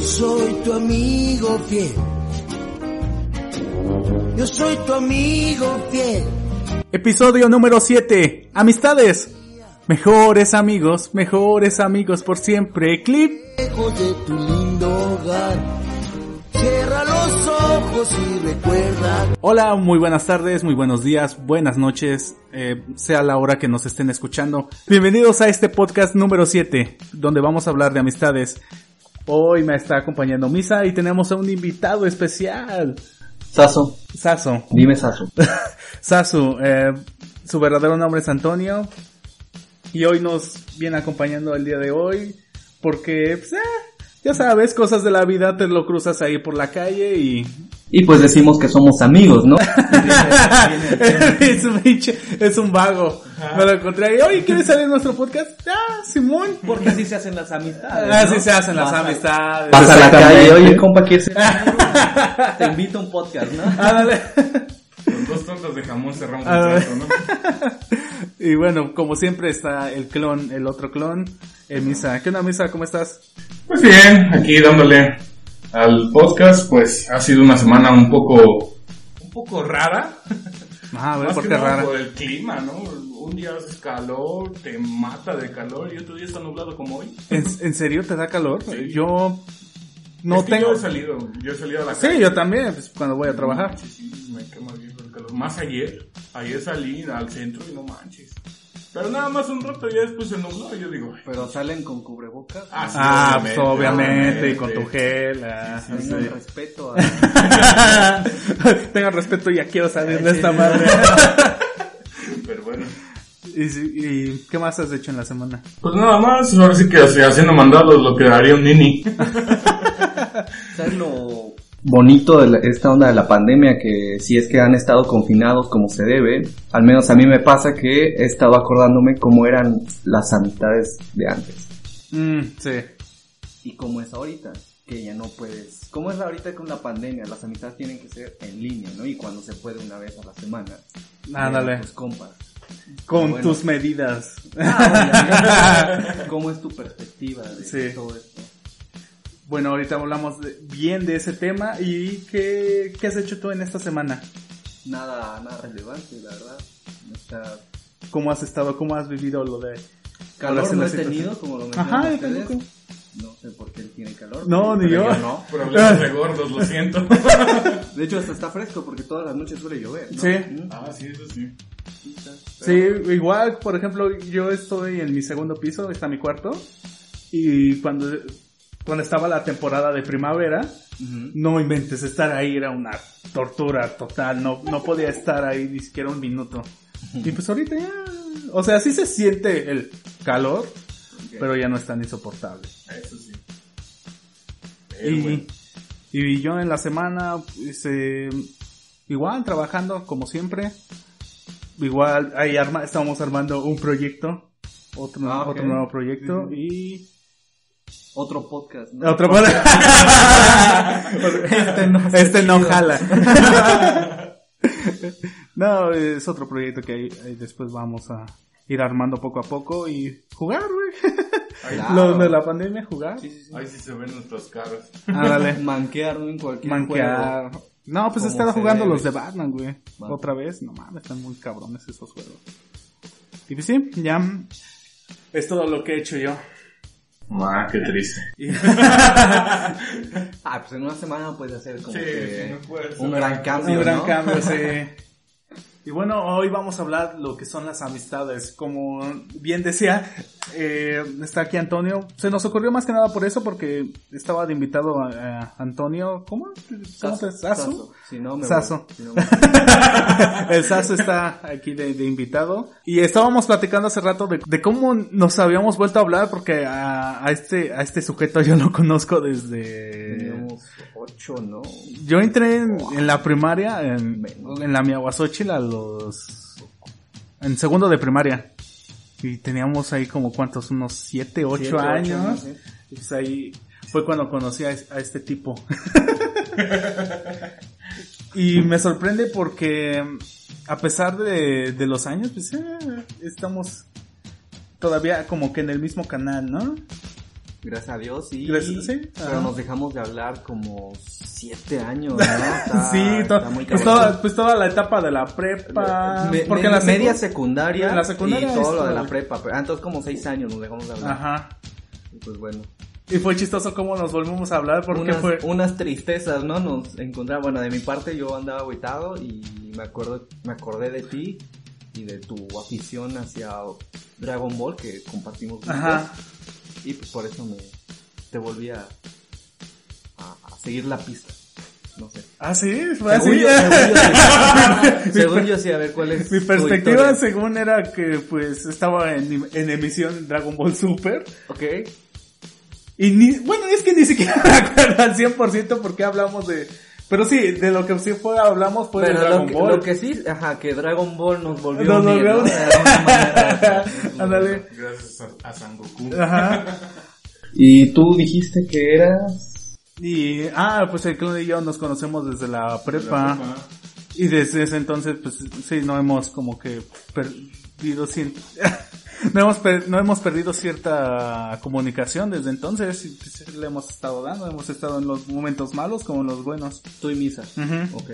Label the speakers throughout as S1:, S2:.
S1: Yo soy tu amigo fiel. Yo soy tu amigo fiel.
S2: Episodio número 7. Amistades. Mejores amigos, mejores amigos por siempre. Clip.
S1: Lejos de tu lindo hogar. Cierra los ojos y recuerda.
S2: Hola, muy buenas tardes, muy buenos días, buenas noches, eh, sea la hora que nos estén escuchando. Bienvenidos a este podcast número 7, donde vamos a hablar de amistades. Hoy me está acompañando Misa y tenemos a un invitado especial.
S3: Saso,
S2: Saso.
S3: dime Saso.
S2: Sasu, eh, su verdadero nombre es Antonio. Y hoy nos viene acompañando el día de hoy. Porque, pues, eh, ya sabes, cosas de la vida, te lo cruzas ahí por la calle y...
S3: Y pues decimos que somos amigos, ¿no?
S2: es, un es un vago. Me lo encontré ahí. Oye, ¿quieres salir en nuestro podcast? Ah, Simón.
S4: Porque así se hacen las amistades.
S2: Así
S4: ¿no?
S2: se hacen las
S4: Vas a-
S2: amistades.
S3: Vas a la calle, oye compa, ¿quieres ser?
S4: Te invito a un podcast, ¿no?
S2: Ándale.
S5: Con dos tortas de jamón cerramos el trato, ¿no?
S2: Y bueno, como siempre está el clon, el otro clon, el Misa. ¿Qué onda, Misa? ¿Cómo estás?
S5: Pues bien, aquí dándole al podcast, pues ha sido una semana un poco, un poco rara.
S2: Ah, a ver,
S5: Más
S2: ¿por
S5: que
S2: qué
S5: nada
S2: rara?
S5: por el clima, ¿no? Un día hace calor, te mata de calor y otro día está nublado como hoy.
S2: ¿En, en serio te da calor?
S5: Sí.
S2: Yo no
S5: Es que
S2: tengo...
S5: Yo he salido, yo he salido a la
S2: Sí,
S5: calle.
S2: yo también, pues, cuando voy a trabajar.
S5: Sí, sí, me quema bien el calor. Más ayer, ayer salí al centro y no manches. Pero nada más un rato y ya después se nubló y yo digo, ay,
S4: Pero salen con cubrebocas.
S5: ah, sí,
S2: Ah, pues obviamente, y con tu gel. ah,
S5: Sí,
S2: sí.
S4: Tengan respeto a...
S2: Tengan respeto, ya quiero salir de esta madre.
S5: Pero bueno.
S2: ¿Y, si- y qué más has hecho en la semana?
S5: Pues nada más, ahora sí que haciendo mandados lo que haría un nini.
S4: ¿Sabes lo
S3: Bonito de la- esta onda de la pandemia que si es que han estado confinados como se debe, al menos a mí me pasa que he estado acordándome cómo eran las amistades de antes.
S2: Mm, sí.
S4: y cómo es ahorita? Que ya no puedes... ¿Cómo es ahorita con la pandemia? Las amistades tienen que ser en línea, ¿no? Y cuando se puede una vez a la semana.
S2: Ándale.
S4: Pues compas.
S2: Con
S4: bueno.
S2: tus medidas.
S4: Ah. ¿Cómo es tu perspectiva de
S2: Sí.
S4: todo esto?
S2: Bueno, ahorita hablamos de- bien de ese tema. ¿Y qué, qué has hecho tú en esta semana?
S4: Nada, nada relevante, la verdad. Está...
S2: ¿Cómo has estado? ¿Cómo has vivido lo de...
S4: Calor no he tenido, como lo
S2: Ajá, yo
S4: ustedes.
S2: tampoco.
S4: No sé por qué él tiene calor.
S2: No, ni
S4: pero
S2: yo.
S4: no.
S5: Problemas de gordos, lo siento.
S4: De hecho, hasta está fresco porque todas las noches suele llover. ¿no?
S2: Sí.
S5: Ah, sí, eso sí.
S2: Sí, igual, por ejemplo, yo estoy en mi segundo piso, está mi cuarto, y cuando, cuando estaba la temporada de primavera,
S4: Ujú.
S2: no inventes, estar ahí era una tortura total, no, no podía estar ahí ni siquiera un minuto. Y pues ahorita ya, o sea, sí se siente el calor, pero ya no es tan insoportable.
S5: Eso sí. Pero
S2: Y,
S5: bueno.
S2: y yo en la semana, pues, eh, igual trabajando como siempre. Igual ahí arma, estamos armando un proyecto, otro,
S4: Ah,
S2: nuevo proyecto y
S4: Otro podcast, ¿no?
S2: otro este no, este no jala. no, es otro proyecto que ahí, después vamos a ir armando poco a poco y jugar, güey.
S4: Claro.
S2: Lo de la pandemia, jugar.
S4: Sí, sí, sí.
S5: ahí sí se ven nuestras caras.
S2: Ándale.
S4: Manquear ¿no? en cualquier
S2: Manquear.
S4: juego.
S2: No, pues he
S4: Como
S2: estado
S4: se
S2: jugando
S4: debe.
S2: los de Batman, güey. Otra vez. No mames, están muy cabrones esos juegos. Y pues sí, ya. Es todo lo que he hecho yo.
S5: Ah, qué triste.
S4: Ah, pues en una semana puedes hacer como
S5: Sí,
S4: que
S5: sí, no puede ser.
S4: un gran cambio,
S2: un gran
S4: ¿no?
S2: cambio, sí. Y bueno, hoy vamos a hablar lo que son las amistades. Como bien decía, eh, está aquí Antonio. Se nos ocurrió más que nada por eso, porque estaba de invitado a, Antonio. ¿Cómo? ¿Cómo Saso. El Saso está aquí de, invitado. Y estábamos platicando hace rato de, de, cómo nos habíamos vuelto a hablar, porque a, a, este, a este sujeto yo lo conozco desde. Yo entré en, la primaria, en, en la Miahuasóchil a los... En segundo de primaria. Y teníamos ahí como cuántos, unos
S4: 7, 8
S2: años.
S4: años
S2: ¿eh? Pues ahí fue cuando conocí a, este tipo. y me sorprende porque a pesar de, los años, pues eh, estamos todavía como que en el mismo canal, ¿no?
S3: Gracias a Dios,
S2: Gracias, sí,
S3: pero
S2: ajá.
S3: nos dejamos de hablar como siete años, ¿no? Está-
S2: sí,
S3: está muy
S2: pues, toda, pues toda la etapa de la prepa.
S3: Me-
S2: porque
S3: me-
S2: la
S3: media
S2: secu-
S3: secundaria,
S2: la secundaria
S3: y todo lo de la prepa. Ah, entonces como seis años nos dejamos de hablar.
S2: Ajá.
S3: Y Pues bueno.
S2: Y fue chistoso cómo nos volvimos a hablar porque
S3: unas,
S2: fue...
S3: unas tristezas, ¿no? Nos encontramos, bueno, de mi parte yo andaba agüitado y me acuerdo, me acordé de ti y de tu afición hacia Dragon Ball que compartimos juntos.
S2: Ajá.
S3: Y pues por eso me, te volví a, a, a seguir la pista. No sé.
S2: Ah, sí, fue así.
S3: Según yo, según yo sí. Según yo sí, a ver cuál es
S2: Mi perspectiva según era que pues estaba en, en emisión Dragon Ball Super.
S3: Ok.
S2: Y ni, bueno, es que ni siquiera me acuerdo al 100% porque hablamos de... Pero sí, de lo que sí fue, hablamos fue de
S3: Pero
S2: Dragon
S3: lo que,
S2: Ball.
S3: lo que sí, ajá, que Dragon Ball nos volvió
S2: Nos
S3: a unir,
S2: volvió.
S3: De manera.
S2: Ándale.
S5: Gracias a, a San Goku.
S2: Ajá.
S3: Y tú dijiste que eras...
S2: Y, ah, pues el clon y yo nos conocemos desde la prepa.
S5: La prepa.
S2: Y desde ese entonces, pues sí, no hemos como que perdido cien- no hemos per- no hemos perdido cierta comunicación desde entonces. y, pues, le hemos estado dando, hemos estado en los momentos malos como en los buenos.
S3: Tú y Misa.
S2: Ujú.
S3: Ok.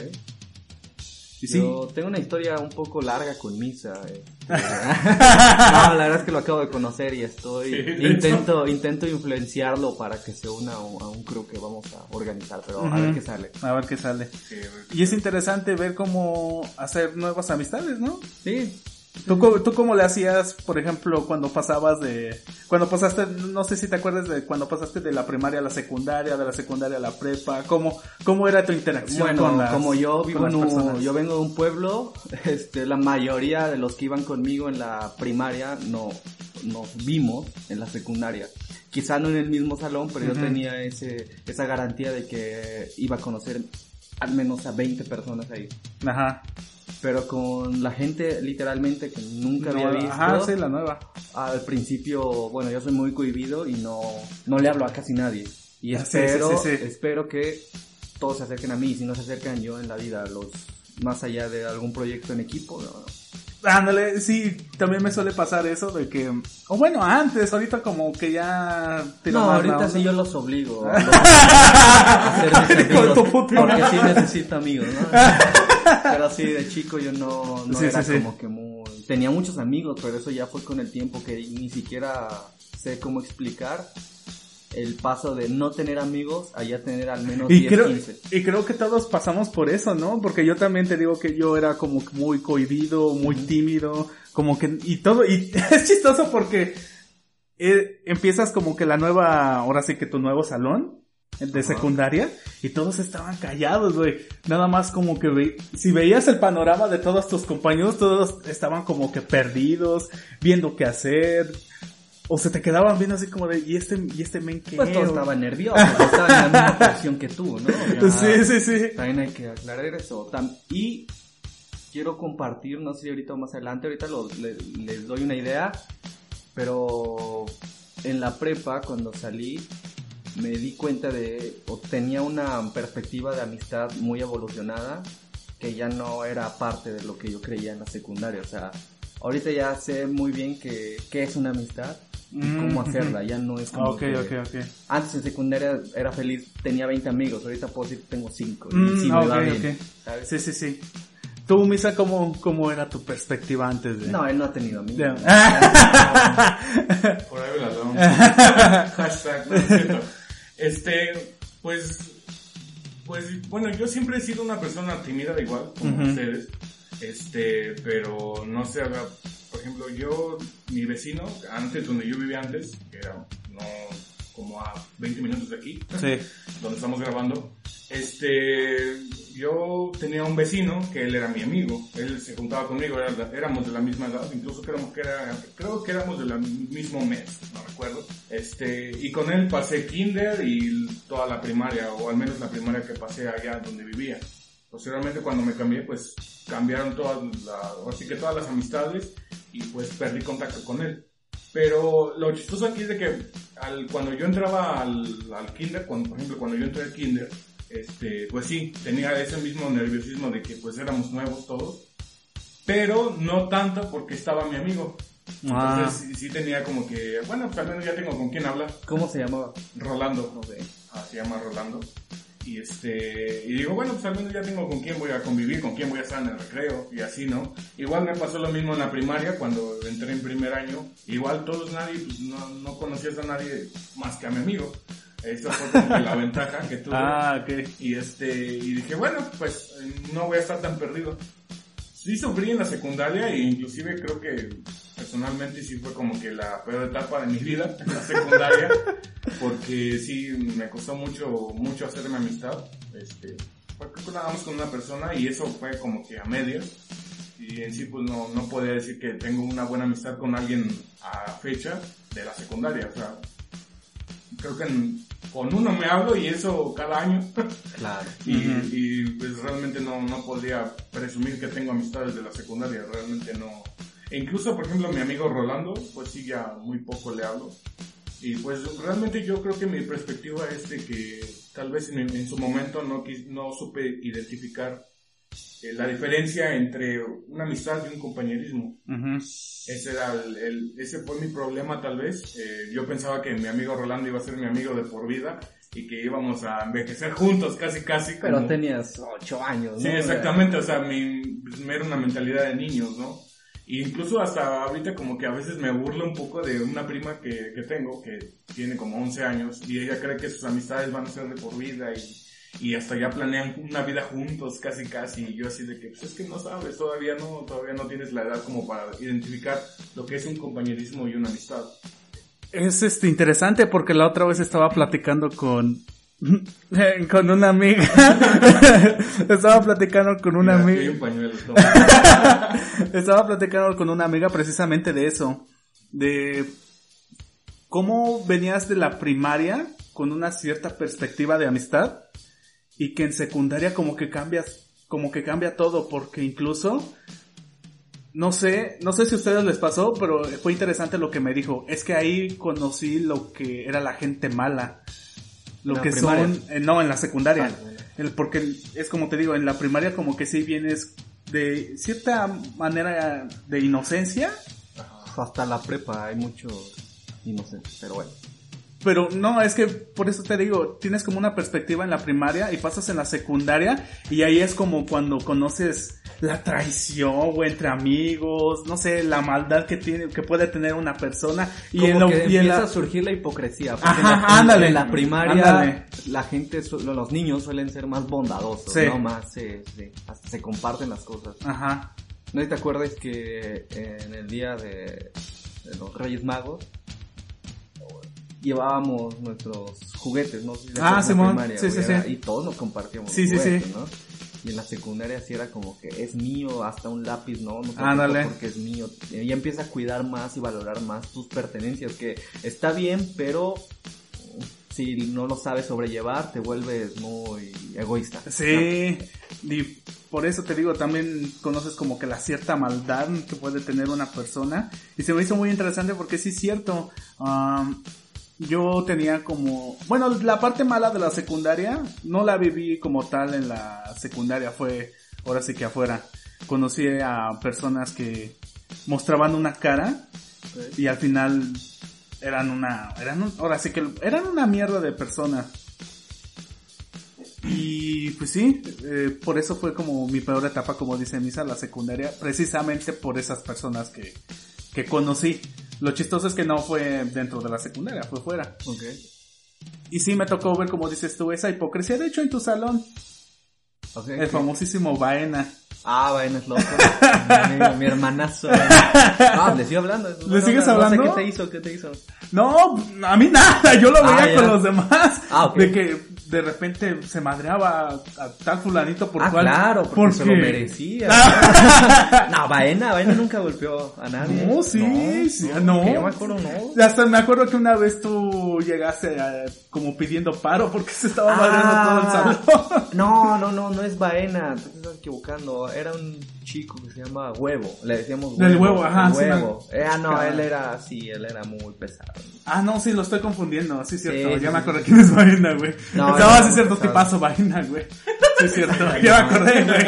S2: Y sí.
S3: Yo tengo una historia un poco larga con Misa. eh. no, la verdad es que lo acabo de conocer y estoy
S5: Sí,
S3: intento intento influenciarlo para que se una a un, crew que vamos a organizar, pero a ver qué sale.
S2: A ver qué sale.
S5: Sí,
S2: Y es interesante ver cómo hacer nuevas amistades, ¿no?
S3: Sí.
S2: ¿Tú, ¿Tú cómo le hacías, por ejemplo, cuando pasabas de... Cuando pasaste, no sé si te acuerdas de cuando pasaste de la primaria a la secundaria, de la secundaria a la prepa, ¿cómo, cómo era tu interacción
S3: Bueno,
S2: con las
S3: como yo vivo en yo vengo de un pueblo, este, la mayoría de los que iban conmigo en la primaria no nos vimos en la secundaria. Quizá no en el mismo salón, pero yo
S2: Ujú.
S3: tenía ese esa garantía de que iba a conocer al menos a 20 personas ahí.
S2: Ajá.
S3: Pero con la gente literalmente que nunca había
S2: No,
S3: visto.
S2: Ajá, sí, la nueva.
S3: Al principio, bueno, yo soy muy cohibido y no, no le hablo a casi nadie. Y
S2: Ah,
S3: espero,
S2: sí, sí,
S3: espero que todos se acerquen a mí. Si no se acercan yo en la vida, los más allá de algún proyecto en equipo, no.
S2: Ándale, sí, también me suele pasar eso de que... O bueno, antes, ahorita como que ya... tiro
S3: No, ahorita sí yo los obligo a, los- a ser mis amigos, porque sí necesito amigos, ¿no? Pero sí, de chico yo no, no
S2: Sí,
S3: era
S2: sí, sí.
S3: como que muy... Tenía muchos amigos, pero eso ya fue con el tiempo que ni siquiera sé cómo explicar el paso de no tener amigos a ya tener al menos
S2: Y
S3: 10,
S2: creo,
S3: 15.
S2: y creo que todos pasamos por eso, ¿no? Porque yo también te digo que yo era como muy cohibido, muy tímido, como que, y todo, y es chistoso porque eh, empiezas como que la nueva, ahora sí que tu nuevo salón de secundaria, y todos estaban callados, güey. Nada más como que ve- si veías el panorama de todos tus compañeros, todos estaban como que perdidos, viendo qué hacer. O se te quedaban viendo así como de, ¿y este, y este men qué?
S3: Pues todos estaban nerviosos, estaban en la misma posición que tú, ¿no? Ya-
S2: Sí, sí, sí.
S3: También hay que aclarar eso. Y quiero compartir, no sé si ahorita o más adelante, ahorita lo- le- les doy una idea, pero en la prepa, cuando salí, me di cuenta de, o tenía una perspectiva de amistad muy evolucionada, que ya no era parte de lo que yo creía en la secundaria. O sea, ahorita ya sé muy bien que, qué es una amistad y
S2: Mm,
S3: cómo hacerla, ya no es como
S2: Ok,
S3: que-
S2: ok, ok.
S3: antes en secundaria era feliz, tenía 20 amigos, ahorita puedo decir que tengo 5. y
S2: Mm,
S3: sí me
S2: ok,
S3: va bien,
S2: ok.
S3: ¿sabes?
S2: Sí, sí, sí. Tú, Misa, ¿cómo, cómo era tu perspectiva antes de...?
S3: No, él no ha tenido amigos.
S2: Ya.
S5: Por ahí la damos. Hashtag, no es cierto. Este, pues, pues, bueno, yo siempre he sido una persona tímida igual, como ustedes. Este, pero no sé, haga- por ejemplo, yo, mi vecino, antes, donde yo vivía antes, que era, no, como a 20 minutos de aquí,
S2: Sí.
S5: donde estamos grabando, este, yo tenía un vecino que él era mi amigo, él se juntaba conmigo, era- éramos de la misma edad, incluso creo que, era, creo que éramos del mismo mes, no recuerdo, este, y con él pasé kinder y toda la primaria, o al menos la primaria que pasé allá donde vivía. Posteriormente cuando me cambié, pues cambiaron todas las, así que todas las amistades y pues perdí contacto con él. Pero lo chistoso aquí es de que al, cuando yo entraba al, al kinder, cuando, por ejemplo, cuando yo entré al kinder, este, pues sí, tenía ese mismo nerviosismo de que pues éramos nuevos todos, pero no tanto porque estaba mi amigo.
S2: Ah.
S5: Entonces sí, sí tenía como que, bueno, pues al menos ya tengo con quién hablar.
S3: ¿Cómo se llamaba?
S5: Rolando.
S3: No sé.
S5: Ah, se llama Rolando. Y este, y digo, bueno, pues al menos ya tengo con quién voy a convivir, con quién voy a estar en el recreo, y así, ¿no? Igual me pasó lo mismo en la primaria, cuando entré en primer año. Igual todos nadie, pues no, no conocías a nadie más que a mi amigo. Esa fue como la ventaja que tuve.
S2: Ah, ok.
S5: Y este, y dije, bueno, pues no voy a estar tan perdido. Sí sufrí en la secundaria e inclusive creo que personalmente sí fue como que la peor etapa de mi vida en la secundaria porque sí me costó mucho mucho hacerme amistad. Este fue creo que nada con una persona y eso fue como que a medias. Y en sí pues no, no podía decir que tengo una buena amistad con alguien a fecha de la secundaria. O sea creo que en- con uno me hablo y eso cada año.
S3: Claro.
S5: y, pues realmente no, no podría presumir que tengo amistades de la secundaria, realmente no. E incluso, por ejemplo, mi amigo Rolando, pues sí, ya muy poco le hablo. Y pues realmente yo creo que mi perspectiva es de que tal vez en, en su momento no, quis- no supe identificar eh, la diferencia entre una amistad y un compañerismo. Ese, era el, el- ese fue mi problema tal vez. Eh, yo pensaba que mi amigo Rolando iba a ser mi amigo de por vida y que íbamos a envejecer juntos casi casi.
S3: Pero tenías ocho años, ¿no?
S5: Sí, exactamente, o sea, mi, pues, era una mentalidad de niños, ¿no? Incluso hasta ahorita como que a veces me burlo un poco de una prima que, que tengo, que tiene como 11 años, y ella cree que sus amistades van a ser de por vida y, y hasta ya planean una vida juntos, casi casi, y yo así de que, pues es que no sabes, todavía no, todavía no tienes la edad como para identificar lo que es un compañerismo y una amistad.
S2: Es este interesante porque la otra vez estaba platicando con con una amiga. estaba platicando con una
S5: Mira,
S2: amiga.
S5: un pañuelo, toma.
S2: Estaba platicando con una amiga precisamente de eso. De cómo venías de la primaria con una cierta perspectiva de amistad y que en secundaria como que cambias, como que cambia todo porque incluso no sé, no sé si a ustedes les pasó, pero fue interesante lo que me dijo. Es que ahí conocí lo que era la gente mala. Lo
S3: ¿En la
S2: que
S3: primaria?
S2: son, eh, no, en la secundaria.
S3: Ah.
S2: El- porque es como te digo, en la primaria como que sí vienes de cierta manera de inocencia,
S3: Hasta la prepa hay mucho inocentes, pero bueno.
S2: pero no, es que por eso te digo, tienes como una perspectiva en la primaria y pasas en la secundaria y ahí es como cuando conoces la traición o entre amigos, no sé, la maldad que tiene, que puede tener una persona y
S3: Como
S2: en, lo-
S3: que
S2: y
S3: empieza
S2: la-
S3: a surgir la hipocresía. porque
S2: Ajá,
S3: en la,
S2: ándale.
S3: En la primaria,
S2: Ándale.
S3: la gente, los niños suelen ser más bondadosos,
S2: Sí.
S3: ¿no? Más, se, se- hasta se comparten las cosas.
S2: Ajá.
S3: ¿No te acuerdas que en el día de, de los Reyes Magos llevábamos nuestros juguetes, ¿no? Si
S2: Ah, Simón. Sí,
S3: güey,
S2: sí, sí.
S3: Y todos nos compartíamos
S2: Sí, sí, sí.
S3: ¿no? Y en la secundaria sí era como que es mío, hasta un lápiz, ¿no? No
S2: Ándale.
S3: porque es mío. Ya empieza a cuidar más y valorar más tus pertenencias, que está bien, pero si no lo sabes sobrellevar, te vuelves muy egoísta.
S2: Sí, y por eso te digo, también conoces como que la cierta maldad que puede tener una persona. Y se me hizo muy interesante porque sí es cierto. Yo tenía como, bueno, la parte mala de la secundaria no la viví como tal en la secundaria, fue ahora sí que afuera. Conocí a personas que mostraban una cara y al final eran una, eran un- ahora sí que eran una mierda de personas. Y pues sí, eh, por eso fue como mi peor etapa, como dice Misa, la secundaria, precisamente por esas personas que, que conocí. Lo chistoso es que no fue dentro de la secundaria, fue fuera.
S3: Ok.
S2: Y sí me tocó ver, como dices tú, esa hipocresía. De hecho, en tu salón,
S3: Ok.
S2: el famosísimo Baena.
S3: Ah, bueno, es loco. mi, amigo, mi hermanazo. Ah, le sigo hablando.
S2: ¿Le sigues
S3: no,
S2: hablando?
S3: No sé qué te hizo, qué te hizo.
S2: No, a mí nada, yo lo veía
S3: Ah, ya.
S2: con los demás.
S3: Ah, ok.
S2: De que de repente se madreaba a, a tal fulanito por
S3: ah,
S2: cual.
S3: claro, porque, se lo merecía. no, Baena, Baena nunca golpeó a nadie.
S2: No, sí, sí, no.
S3: que yo me acuerdo, no.
S2: Hasta me acuerdo que una vez tú llegaste a- como pidiendo paro porque se estaba madreando todo el salón.
S3: No, no, no, no es Baena, te estás equivocando. Era un chico que se llama Huevo. Le decíamos Huevo.
S2: Del Huevo, ajá,
S3: el
S2: sí,
S3: Huevo.
S2: me-
S3: Eh, ah, no, él era, sí, él era muy pesado.
S2: Ah, no, sí, lo estoy confundiendo. Sí, es cierto.
S3: Sí,
S2: ya
S3: sí,
S2: me
S3: sí,
S2: acordé
S3: sí.
S2: quién es Vaina, güey.
S3: No,
S2: Estaba
S3: no,
S2: así cierto
S3: pesado.
S2: tipazo Vaina, güey. Sí, es cierto. ya me acordé, güey.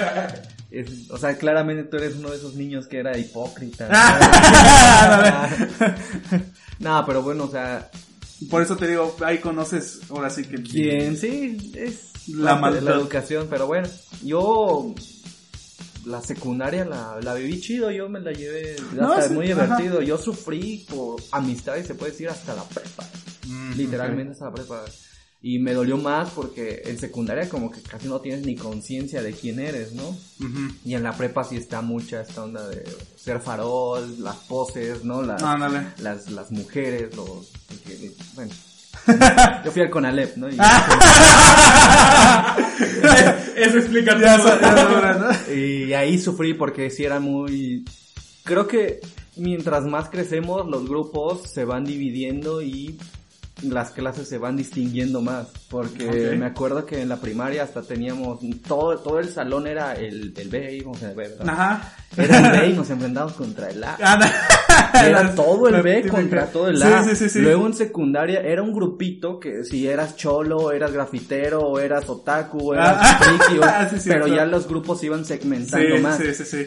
S3: Es- o sea, claramente tú eres uno de esos niños que era hipócrita. no, pero bueno, o sea,
S2: Por eso te digo, ahí conoces, ahora sí que...
S3: Bien, sí, es
S2: La
S3: la
S2: maldad.
S3: educación, pero bueno, yo la secundaria la, la viví chido, yo me la llevé
S2: No,
S3: hasta
S2: sí,
S3: muy
S2: ajá.
S3: divertido, yo sufrí por amistades, se puede decir, hasta la prepa,
S2: Mm,
S3: literalmente hasta la prepa. Y me dolió más porque en secundaria como que casi no tienes ni conciencia de quién eres, ¿no?
S2: Ujú.
S3: Y en la prepa sí está mucha esta onda de ser farol, las poses, ¿no? Las,
S2: Ándale.
S3: las, las mujeres, los... bueno. Yo fui al Conalep, ¿no? Y-
S5: Eso explica
S2: Ya
S5: todo.
S3: Y ahí sufrí porque sí era muy... Creo que mientras más crecemos, los grupos se van dividiendo y las clases se van distinguiendo más. Porque me acuerdo que en la primaria hasta teníamos... Todo, todo el salón era el, el B, íbamos en el B, ¿verdad?
S2: Ajá.
S3: Era el B y nos enfrentábamos contra el A. Y era todo el B contra todo el A.
S2: sí, sí, sí.
S3: Luego en secundaria era un grupito que si eras cholo, eras grafitero, eras otaku, eras
S2: Ah,
S3: friki, pero ya los grupos se iban segmentando más.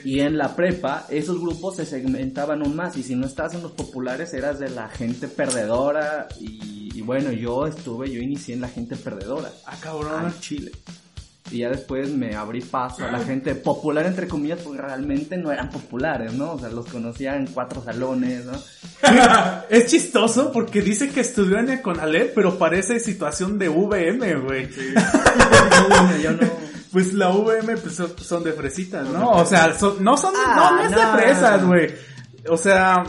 S3: Y en la prepa, esos grupos se segmentaban aún más. Y si no estabas en los populares, eras de la gente perdedora. Y, y bueno, yo estuve, yo inicié en la gente perdedora.
S2: Ah, cabrón.
S3: Al Chile. Y ya después me abrí paso a la gente popular, entre comillas, porque realmente no eran populares, ¿no? O sea, los conocía en cuatro salones, ¿no?
S2: Es chistoso porque dice que estudió en el Conalep, pero parece situación de VM, güey.
S3: Yo no...
S2: Pues la VM pues, son- son de fresitas, ¿no? O sea, son- no son,
S3: Ah,
S2: no, no es
S3: no.
S2: de fresas, güey. O sea,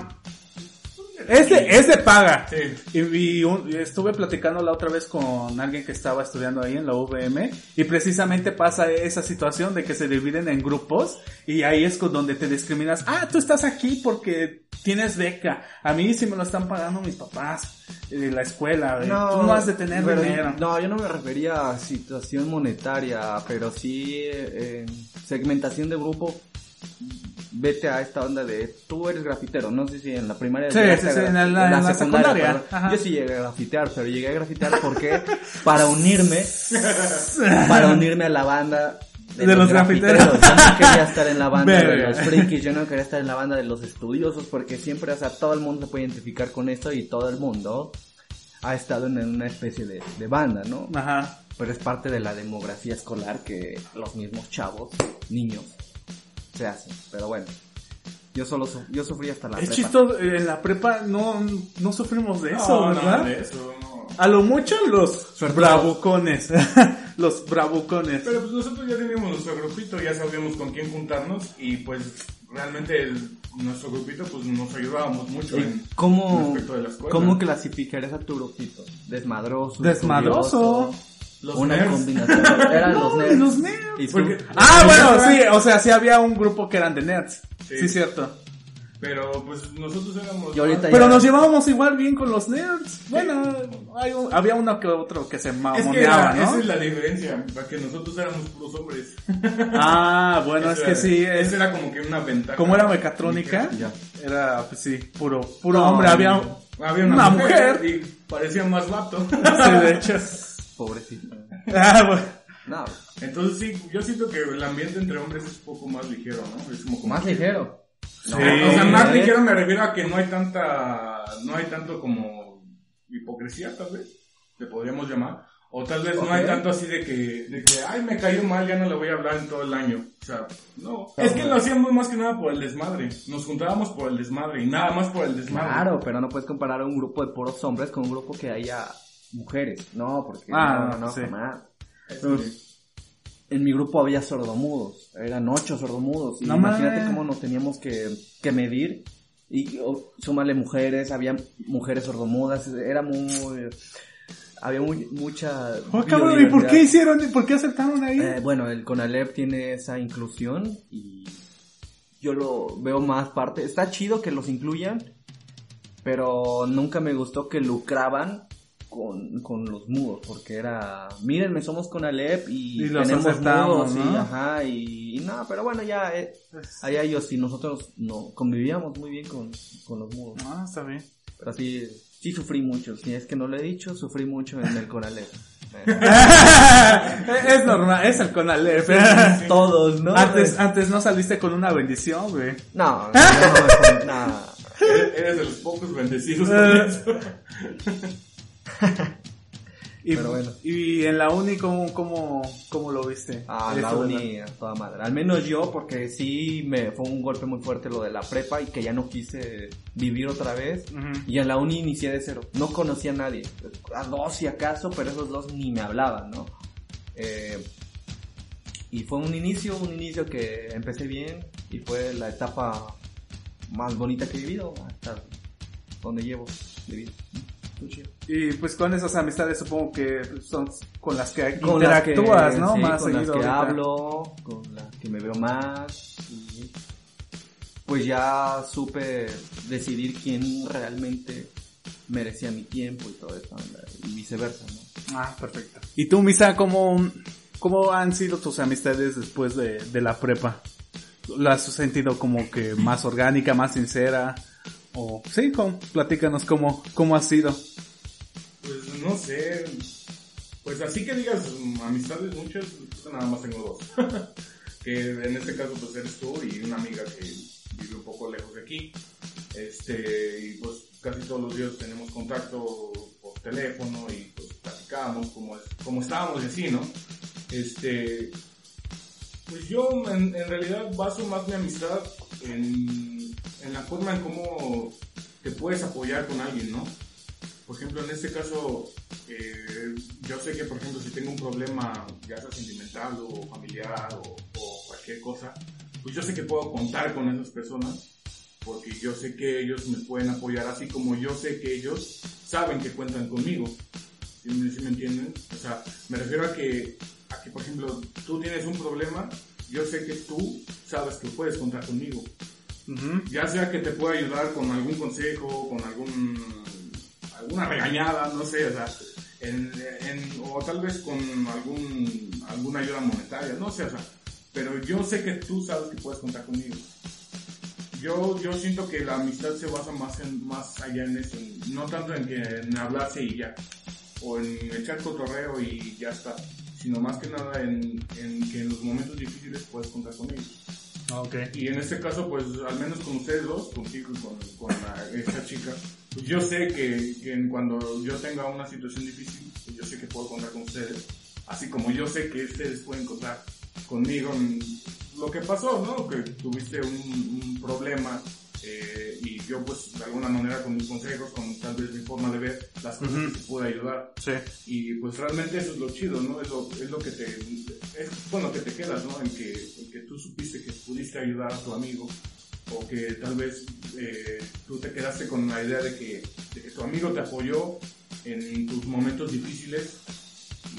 S2: es de, es de paga.
S5: Sí.
S2: Y, y un- y estuve platicando la otra vez con alguien que estaba estudiando ahí en la VM y precisamente pasa esa situación de que se dividen en grupos y ahí es con donde te discriminas. Ah, tú estás aquí porque tienes beca. A mí sí me lo están pagando mis papás de la escuela. güey. tú no has de tener
S3: pero-
S2: dinero.
S3: No, yo no me refería a situación monetaria, pero sí eh, segmentación de grupo. Vete a esta onda de tú eres grafitero, no sé si en la primaria
S2: Sí,
S3: llegaste
S2: sí,
S3: a
S2: sí,
S3: gra-
S2: en la- en la secundaria.
S3: Yo sí llegué a grafitear, pero llegué a grafitear porque para unirme para unirme a la banda
S2: De los grafiteros.
S3: Yo no quería estar en la banda de los frikis, yo no quería estar en la banda de los estudiosos porque siempre, o sea, todo el mundo se puede identificar con esto y todo el mundo ha estado en una especie de, de banda, ¿no?
S2: Ajá.
S3: Pero es parte de la demografía escolar que los mismos chavos, niños, se hacen. Pero bueno, yo solo su- yo sufrí hasta la
S2: Es
S3: prepa.
S2: chistoso, eh, en la prepa no, no sufrimos de eso,
S5: No,
S2: ¿verdad?
S5: nada de eso, no.
S2: A lo mucho los bravucones. los bravucones.
S5: Pero pues nosotros ya teníamos nuestro grupito, ya sabíamos con quién juntarnos y pues realmente el- nuestro grupito pues nos ayudábamos mucho
S3: ¿Y
S5: en
S3: ¿Cómo,
S5: respecto de la escuela.
S3: ¿Cómo clasificarías a tu grupito? Desmadroso.
S2: Desmadroso.
S5: Los
S3: una
S5: nerds.
S3: combinación. Eran los nerds.
S2: Los nerds.
S5: Porque-
S2: Ah, bueno, sí, o sea, sí había un grupo que eran de nerds. Sí,
S5: Sí.
S2: cierto.
S5: Pero pues nosotros éramos...
S3: Y ahorita
S2: Pero
S3: ya-
S2: nos llevábamos igual bien con los nerds. Bueno, hay un- había uno que otro que se
S5: Es que
S2: mamoneaba,
S5: era- esa
S2: ¿no?
S5: es la diferencia, para que nosotros éramos puros hombres.
S2: Ah, bueno,
S5: Esa
S2: es que
S5: era-
S2: sí,
S5: Esa
S2: es,
S5: era como que una ventaja.
S2: como era mecatrónica,
S3: Ya.
S2: era, pues sí, puro, puro
S3: No,
S2: hombre, había,
S5: Había una,
S2: una
S5: mujer,
S2: mujer.
S5: y parecía más vato.
S2: sí, de hecho.
S3: Pobrecito.
S2: Ah, bueno.
S3: No,
S5: Entonces sí, yo siento que el ambiente entre hombres es un poco más ligero, ¿no? Es como
S3: más ligero.
S2: Sí.
S5: O sea, más
S3: ¿eh?
S5: ligero me refiero a que no hay tanta, no hay tanto como hipocresía, tal vez, le podríamos llamar. O tal vez no hay tanto así de que, de que, ay, me cayó mal, ya no le voy a hablar en todo el año. O sea, no. Es que lo hacíamos más que nada por el desmadre. Nos juntábamos por el desmadre y nada más por el desmadre.
S3: Claro, pero no puedes comparar a un grupo de puros hombres con un grupo que haya mujeres. No, porque
S2: Ah,
S3: no, no,
S2: sí.
S3: jamás. En mi grupo había sordomudos, eran ocho sordomudos. Y
S2: No
S3: imagínate cómo nos teníamos que, que medir. Y o, súmale mujeres, había mujeres sordomudas, era muy... Había muy, mucha...
S2: Oh, cabrón, ¿y por qué hicieron, por qué aceptaron ahí?
S3: Eh, bueno, el CONALEP tiene esa inclusión y yo lo veo más parte. Está chido que los incluyan, pero nunca me gustó que lucraban con, con los mudos, porque era, mírenme, somos CONALEP y,
S2: Y los
S3: tenemos
S2: aceptamos,
S3: mudos y,
S2: ¿no?
S3: ajá, y, y no, pero bueno, ya, eh, allá ellos y nosotros no convivíamos muy bien con, con los mudos.
S2: Ah, está bien.
S3: Pero sí, sí sufrí mucho, si es que no lo he dicho, sufrí mucho en el CONALEP.
S2: es normal, es el Conalep.
S3: Todos, ¿no?
S2: Antes, antes no saliste con una bendición, güey.
S3: No, no, no, no.
S5: Eres, eres de los pocos bendecidos
S2: Eh.
S5: con.
S2: Y,
S3: Pero bueno.
S2: y en la uni, ¿cómo, cómo, cómo lo viste?
S3: Ah, la uni a toda madre. Al menos yo, porque sí me fue un golpe muy fuerte lo de la prepa y que ya no quise vivir otra vez. Y en la uni inicié de cero. No conocía a nadie. A dos si acaso, pero esos dos ni me hablaban, ¿no? Eh, y fue un inicio, un inicio que empecé bien y fue la etapa más bonita que he vivido hasta donde llevo de vida. Chido.
S2: Y pues con esas amistades supongo que son con las que
S3: Con las que-
S2: interactúas, ¿no?
S3: sí,
S2: Más
S3: con las que
S2: ahorita.
S3: hablo, con las que me veo más. y pues ya supe decidir quién realmente merecía mi tiempo y todo eso, y viceversa, ¿no?
S2: Ah, perfecto. ¿Y tú, Misa, cómo, cómo han sido tus amistades después de, de la prepa? ¿La has sentido como que más orgánica, más sincera? O sí, con, platícanos cómo, cómo ha sido.
S5: Pues no sé. Pues así que digas mm, amistades muchas, pues, nada más tengo dos. que en este caso pues eres tú y una amiga que vive un poco lejos de aquí. Este, y pues casi todos los días tenemos contacto por teléfono y pues platicamos como, es, como estábamos y así, ¿no? Este, pues yo en, en realidad baso más mi amistad en, en la forma en cómo te puedes apoyar con alguien, ¿no? Por ejemplo, en este caso, eh, yo sé que, por ejemplo, si tengo un problema, ya sea sentimental o familiar o, o cualquier cosa, pues yo sé que puedo contar con esas personas porque yo sé que ellos me pueden apoyar así como yo sé que ellos saben que cuentan conmigo. ¿Sí me, sí me entienden? O sea, me refiero a que, a que, por ejemplo, tú tienes un problema, yo sé que tú sabes que puedes contar conmigo. Ya sea que te pueda ayudar con algún consejo, con algún alguna regañada, no sé, o sea, en, en- o tal vez con algún alguna ayuda monetaria, no sé, o sea, pero yo sé que tú sabes que puedes contar conmigo. Yo, yo siento que la amistad se basa más en más allá en eso, en- no tanto en que en hablarse y ya, o en echar cotorreo y ya está, sino más que nada en, en que en los momentos difíciles puedes contar con ellos.
S2: Ok.
S5: Y en este caso, pues al menos con ustedes dos, contigo y con, con la- esta chica, pues yo sé que, que cuando yo tenga una situación difícil, pues yo sé que puedo contar con ustedes. Así como yo sé que ustedes pueden contar conmigo en lo que pasó, ¿no? Que tuviste un, un problema eh, y yo pues de alguna manera con mis consejos, con tal vez mi forma de ver las cosas
S2: Ujú.
S5: que te pude ayudar.
S2: Sí.
S5: Y pues realmente eso es lo chido, ¿no? Es lo, es lo que te, es con lo que te quedas, ¿no? En que, en que tú supiste que pudiste ayudar a tu amigo o que tal vez eh, tú te quedaste con la idea de que, de que tu amigo te apoyó en tus momentos difíciles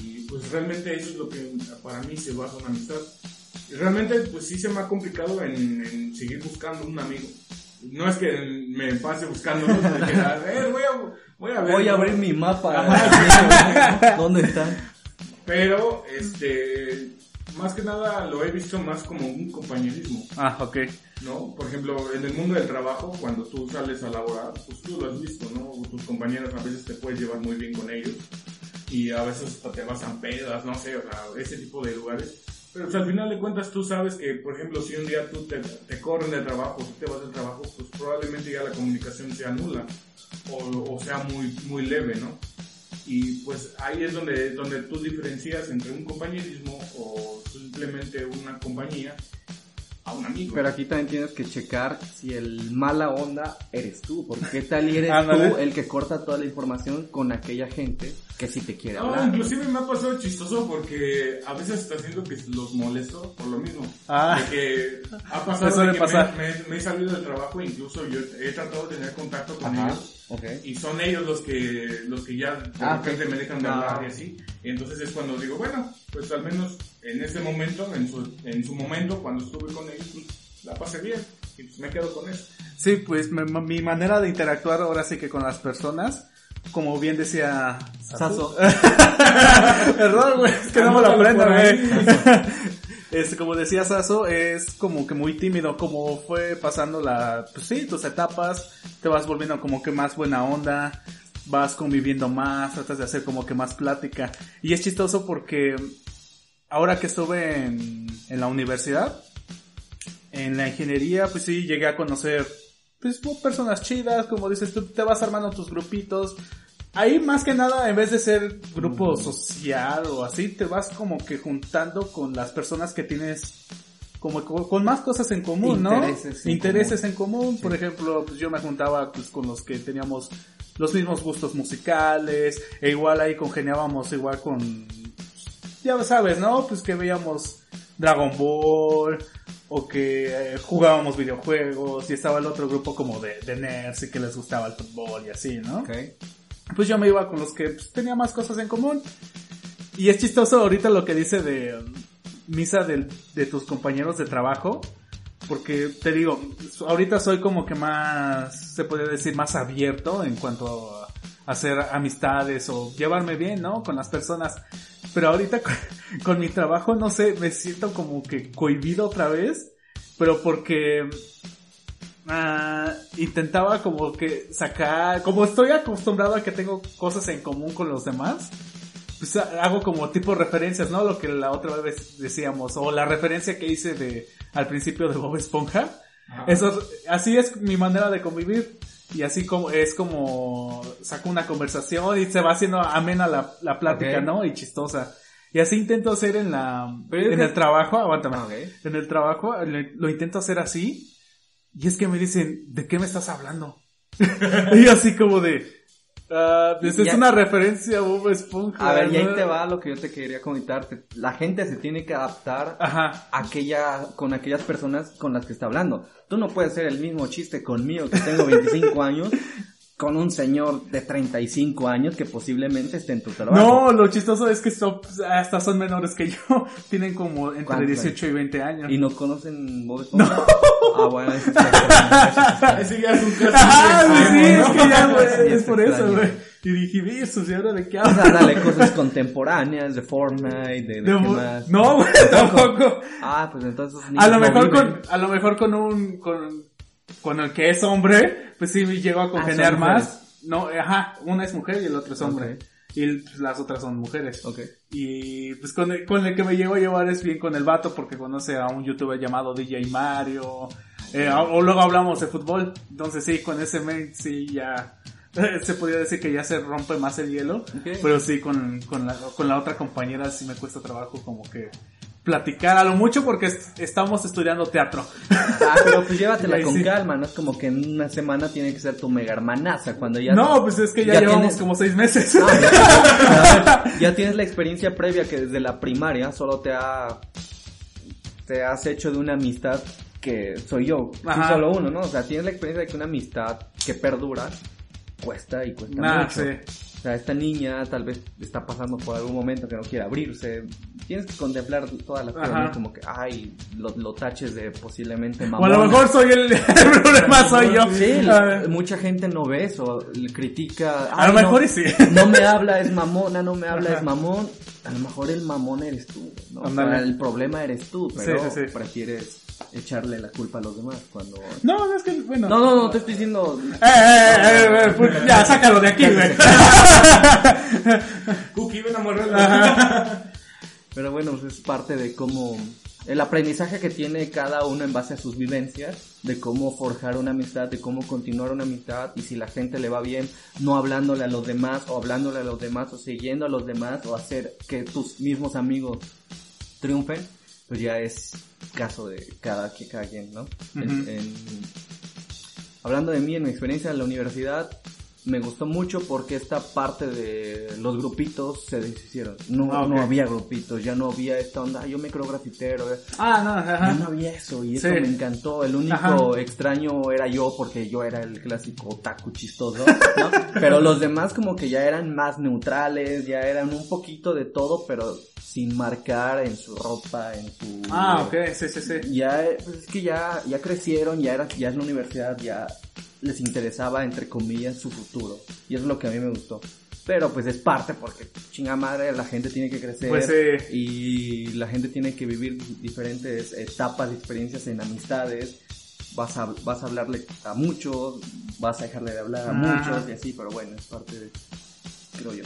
S5: y pues realmente eso es lo que para mí se basa una amistad. Y realmente pues sí se me ha complicado en, en seguir buscando un amigo. No es que me pase buscando, ¿no? De que, a ver, voy a, voy a ver.
S3: Voy a abrir mi mapa. ¿Dónde están?
S5: Pero, este, más que nada lo he visto más como un compañerismo,
S2: Ah, ok.
S5: ¿no? Por ejemplo, en el mundo del trabajo, cuando tú sales a laborar, pues tú lo has visto, ¿no? Tus compañeros a veces te puedes llevar muy bien con ellos y a veces hasta te vas a pedas, no sé, o sea, ese tipo de lugares. Pero al final de cuentas tú sabes que, por ejemplo, si un día tú te, te corren del trabajo, tú te vas del trabajo, pues probablemente ya la comunicación sea nula o, o sea muy, muy leve, ¿no? Y pues ahí es donde, donde tú diferencias entre un compañerismo o simplemente una compañía a un amigo.
S3: Pero aquí también tienes que checar si el mala onda eres tú. Porque qué tal y eres tú el que corta toda la información con aquella gente que sí te quiere
S5: No,
S3: hablar.
S5: inclusive me ha pasado chistoso porque a veces está haciendo que los molesto por lo mismo.
S2: Ah.
S5: De que ha pasado de que
S2: pasar.
S5: Me, me- me he salido del trabajo, incluso yo he tratado de tener contacto con
S3: Ajá.
S5: ellos.
S3: Ok.
S5: Y son ellos los que, los que ya de
S3: Ah,
S5: repente
S3: ok.
S5: me dejan de
S3: Ah.
S5: hablar y así. Y entonces es cuando digo, bueno, pues al menos en ese momento, en su, en su momento, cuando estuve con ellos, pues la pasé bien. Y pues me quedo con eso.
S2: Sí, pues me- mi manera de interactuar ahora sí que con las personas, como bien decía
S3: Saso.
S2: Perdón, güey, es que no me lo aprendo, güey. Este, como decía Saso, es como que muy tímido, como fue pasando la, pues sí, tus etapas, te vas volviendo como que más buena onda, vas conviviendo más, tratas de hacer como que más plática. Y es chistoso porque ahora que estuve en, en la universidad, en la ingeniería, pues sí, llegué a conocer pues, personas chidas, como dices tú, te vas armando tus grupitos. Ahí más que nada, en vez de ser grupo social o así, te vas como que juntando con las personas que tienes como con, más cosas en común, ¿no?
S3: Intereses en
S2: Intereses en común. Por ejemplo, pues yo me juntaba pues con los que teníamos los mismos gustos musicales, e igual ahí congeniábamos igual con, ya sabes, ¿no? Pues que veíamos Dragon Ball, o que eh, jugábamos videojuegos, y estaba el otro grupo como de, de nerds y que les gustaba el fútbol y así, ¿no?
S3: Ok.
S2: Pues yo me iba con los que pues, tenía más cosas en común. Y es chistoso ahorita lo que dice de um, misa del- de tus compañeros de trabajo. Porque te digo, ahorita soy como que más, se podría decir, más abierto en cuanto a hacer amistades o llevarme bien, ¿no? Con las personas. Pero ahorita con, con mi trabajo, no sé, me siento como que cohibido otra vez. Pero porque ah, intentaba como que sacar, como estoy acostumbrado a que tengo cosas en común con los demás, pues ha- hago como tipo referencias, ¿no? Lo que la otra vez decíamos, o la referencia que hice de al principio de Bob Esponja.
S5: Ajá.
S2: Eso, así es mi manera de convivir. Y así como, es como, saco una conversación y se va haciendo amena la, la plática,
S3: Ok.
S2: ¿no? Y chistosa. Y así intento hacer en la, en
S3: que-
S2: el trabajo, aguántame.
S3: Ah, ok.
S2: En el trabajo lo intento hacer así. Y es que me dicen, ¿de qué me estás hablando? y así como de, pues es
S3: Ya-
S2: una referencia a Bob Esponja.
S3: A ver, y ahí
S2: ¿no?
S3: te va lo que yo te quería comentar. Te- La gente se tiene que adaptar
S2: Ajá.
S3: a aquella, con aquellas personas con las que está hablando. Tú no puedes hacer el mismo chiste conmigo que tengo 25 años con un señor de 35 años que posiblemente esté en tu trabajo.
S2: No, lo chistoso es que son, hasta son menores que yo. Tienen como entre
S3: ¿Cuántos
S2: 18 y 20 años.
S3: ¿Y no conocen Bob Esponja? Ah, bueno. es-
S5: Ese ya es un caso
S2: Ah, sí, es
S5: ¿no?
S2: que ya, güey,
S3: es
S2: es por eso, güey. Y dije, "Ve, eso, ¿y ahora de qué
S3: O sea, dale cosas contemporáneas de Fortnite, de, de
S2: De-
S3: qué más.
S2: No, güey, tampoco.
S3: Ah, pues entonces esos
S2: A lo
S3: no
S2: mejor
S3: viven.
S2: con, a lo mejor con un, con, con el que es hombre, pues sí llego a congeniar
S3: Ah, mujeres.
S2: más. No, ajá, una es mujer y el otro es hombre. Y pues, las otras son mujeres.
S3: Ok.
S2: Y pues con el, con el que me llego a llevar es bien con el vato porque conoce a un youtuber llamado DJ Mario. Eh, o, luego hablamos de fútbol. Entonces sí, con ese men sí ya se podría decir que ya se rompe más el hielo. Pero sí, con, con, la, con la otra compañera sí me cuesta trabajo como que platicar a lo mucho porque est- estamos estudiando teatro.
S3: Ah, pero pues llévatela con
S2: sí.
S3: calma, no es como que en una semana tiene que ser tu mega hermanaza cuando ya...
S2: no, pues es que ya,
S3: ya
S2: llevamos
S3: tienes-
S2: como seis meses.
S3: Ah, ya, a ver, ya tienes la experiencia previa que desde la primaria solo te ha... Te has hecho de una amistad que soy yo,
S2: Ajá.
S3: solo uno, ¿no? O sea, tienes la experiencia de que una amistad que perdura cuesta y cuesta
S2: Nah,
S3: mucho.
S2: sí.
S3: O sea, esta niña tal vez está pasando por algún momento que no quiere abrirse. Tienes que contemplar todas las cosas. Como que, ay, lo, lo taches de posiblemente
S2: O a
S3: mamona.
S2: lo mejor soy el, el problema soy yo.
S3: Sí,
S2: Ah,
S3: mucha gente no ve eso, critica.
S2: A lo
S3: "Ay,
S2: mejor
S3: no,
S2: sí.
S3: No me habla, es mamona, no me habla,
S2: Ajá.
S3: es mamón. A lo mejor el mamón eres tú, ¿no? O sea, el problema eres tú, pero
S2: Sí, sí, sí.
S3: prefieres echarle la culpa a los demás cuando...
S2: No, no, es que, bueno.
S3: No, no, no, te estoy diciendo...
S2: Eh, eh, eh, eh, pues, ya, sácalo de aquí, güey.
S5: Cookie, ven a morderla.
S3: Pero bueno, pues es parte de cómo... El aprendizaje que tiene cada uno en base a sus vivencias, de cómo forjar una amistad, de cómo continuar una amistad, y si la gente le va bien, no hablándole a los demás, o hablándole a los demás, o siguiendo a los demás, o hacer que tus mismos amigos triunfen, pues ya es caso de cada, cada quien, ¿no? En- hablando de mí, en mi experiencia en la universidad, me gustó mucho porque esta parte de los grupitos se deshicieron. No,
S2: Ah,
S3: no había grupitos, ya no había esta onda, "Ah, yo me creo grafitero. eh".
S2: Ah, no,
S3: Ya
S2: ajá.
S3: no había eso y eso
S2: Sí.
S3: me encantó. El único
S2: Ajá.
S3: extraño era yo porque yo era el clásico otaku chistoso, ¿no? Pero los demás como que ya eran más neutrales, ya eran un poquito de todo, pero sin marcar en su ropa, en su...
S2: Ah, ok, sí, sí, sí.
S3: Ya, pues es que ya, ya crecieron, ya era, ya en la universidad, ya les interesaba, entre comillas, su futuro. Y eso es lo que a mí me gustó. Pero pues es parte porque chinga madre, la gente tiene que crecer
S2: Pues sí.
S3: y la gente tiene que vivir diferentes etapas experiencias en amistades. vas a, vas a hablarle a muchos, vas a dejarle de hablar a
S2: Ah.
S3: muchos y así, pero bueno, es parte de, creo yo.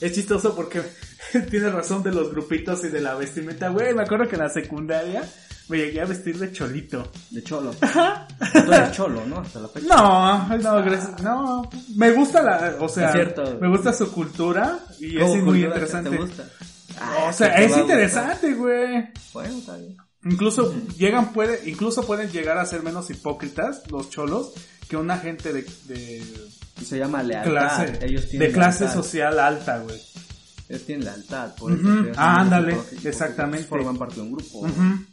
S2: Es chistoso porque tienes razón de los grupitos y de la vestimenta. Güey, me acuerdo que en la secundaria me llegué a vestir de cholito.
S3: De cholo. Tú eres cholo, ¿no? Hasta la fecha.
S2: No, no, gracias- no. Me gusta la, o sea,
S3: Es cierto.
S2: me gusta su cultura y
S3: ¿Cómo
S2: es muy interesante.
S3: ¿Te gusta?
S2: O sea,
S3: que te
S2: es interesante, güey.
S3: Bueno, está bien.
S2: Incluso llegan, puede, incluso pueden llegar a ser menos hipócritas los cholos que una gente de, de
S3: Se llama lealtad.
S2: clase,
S3: Ellos tienen
S2: de clase
S3: lealtad.
S2: social alta, güey.
S3: Ellos tienen lealtad, por eso.
S2: Ah, ándale, exactamente.
S3: Forman parte de un grupo.
S2: Ujú.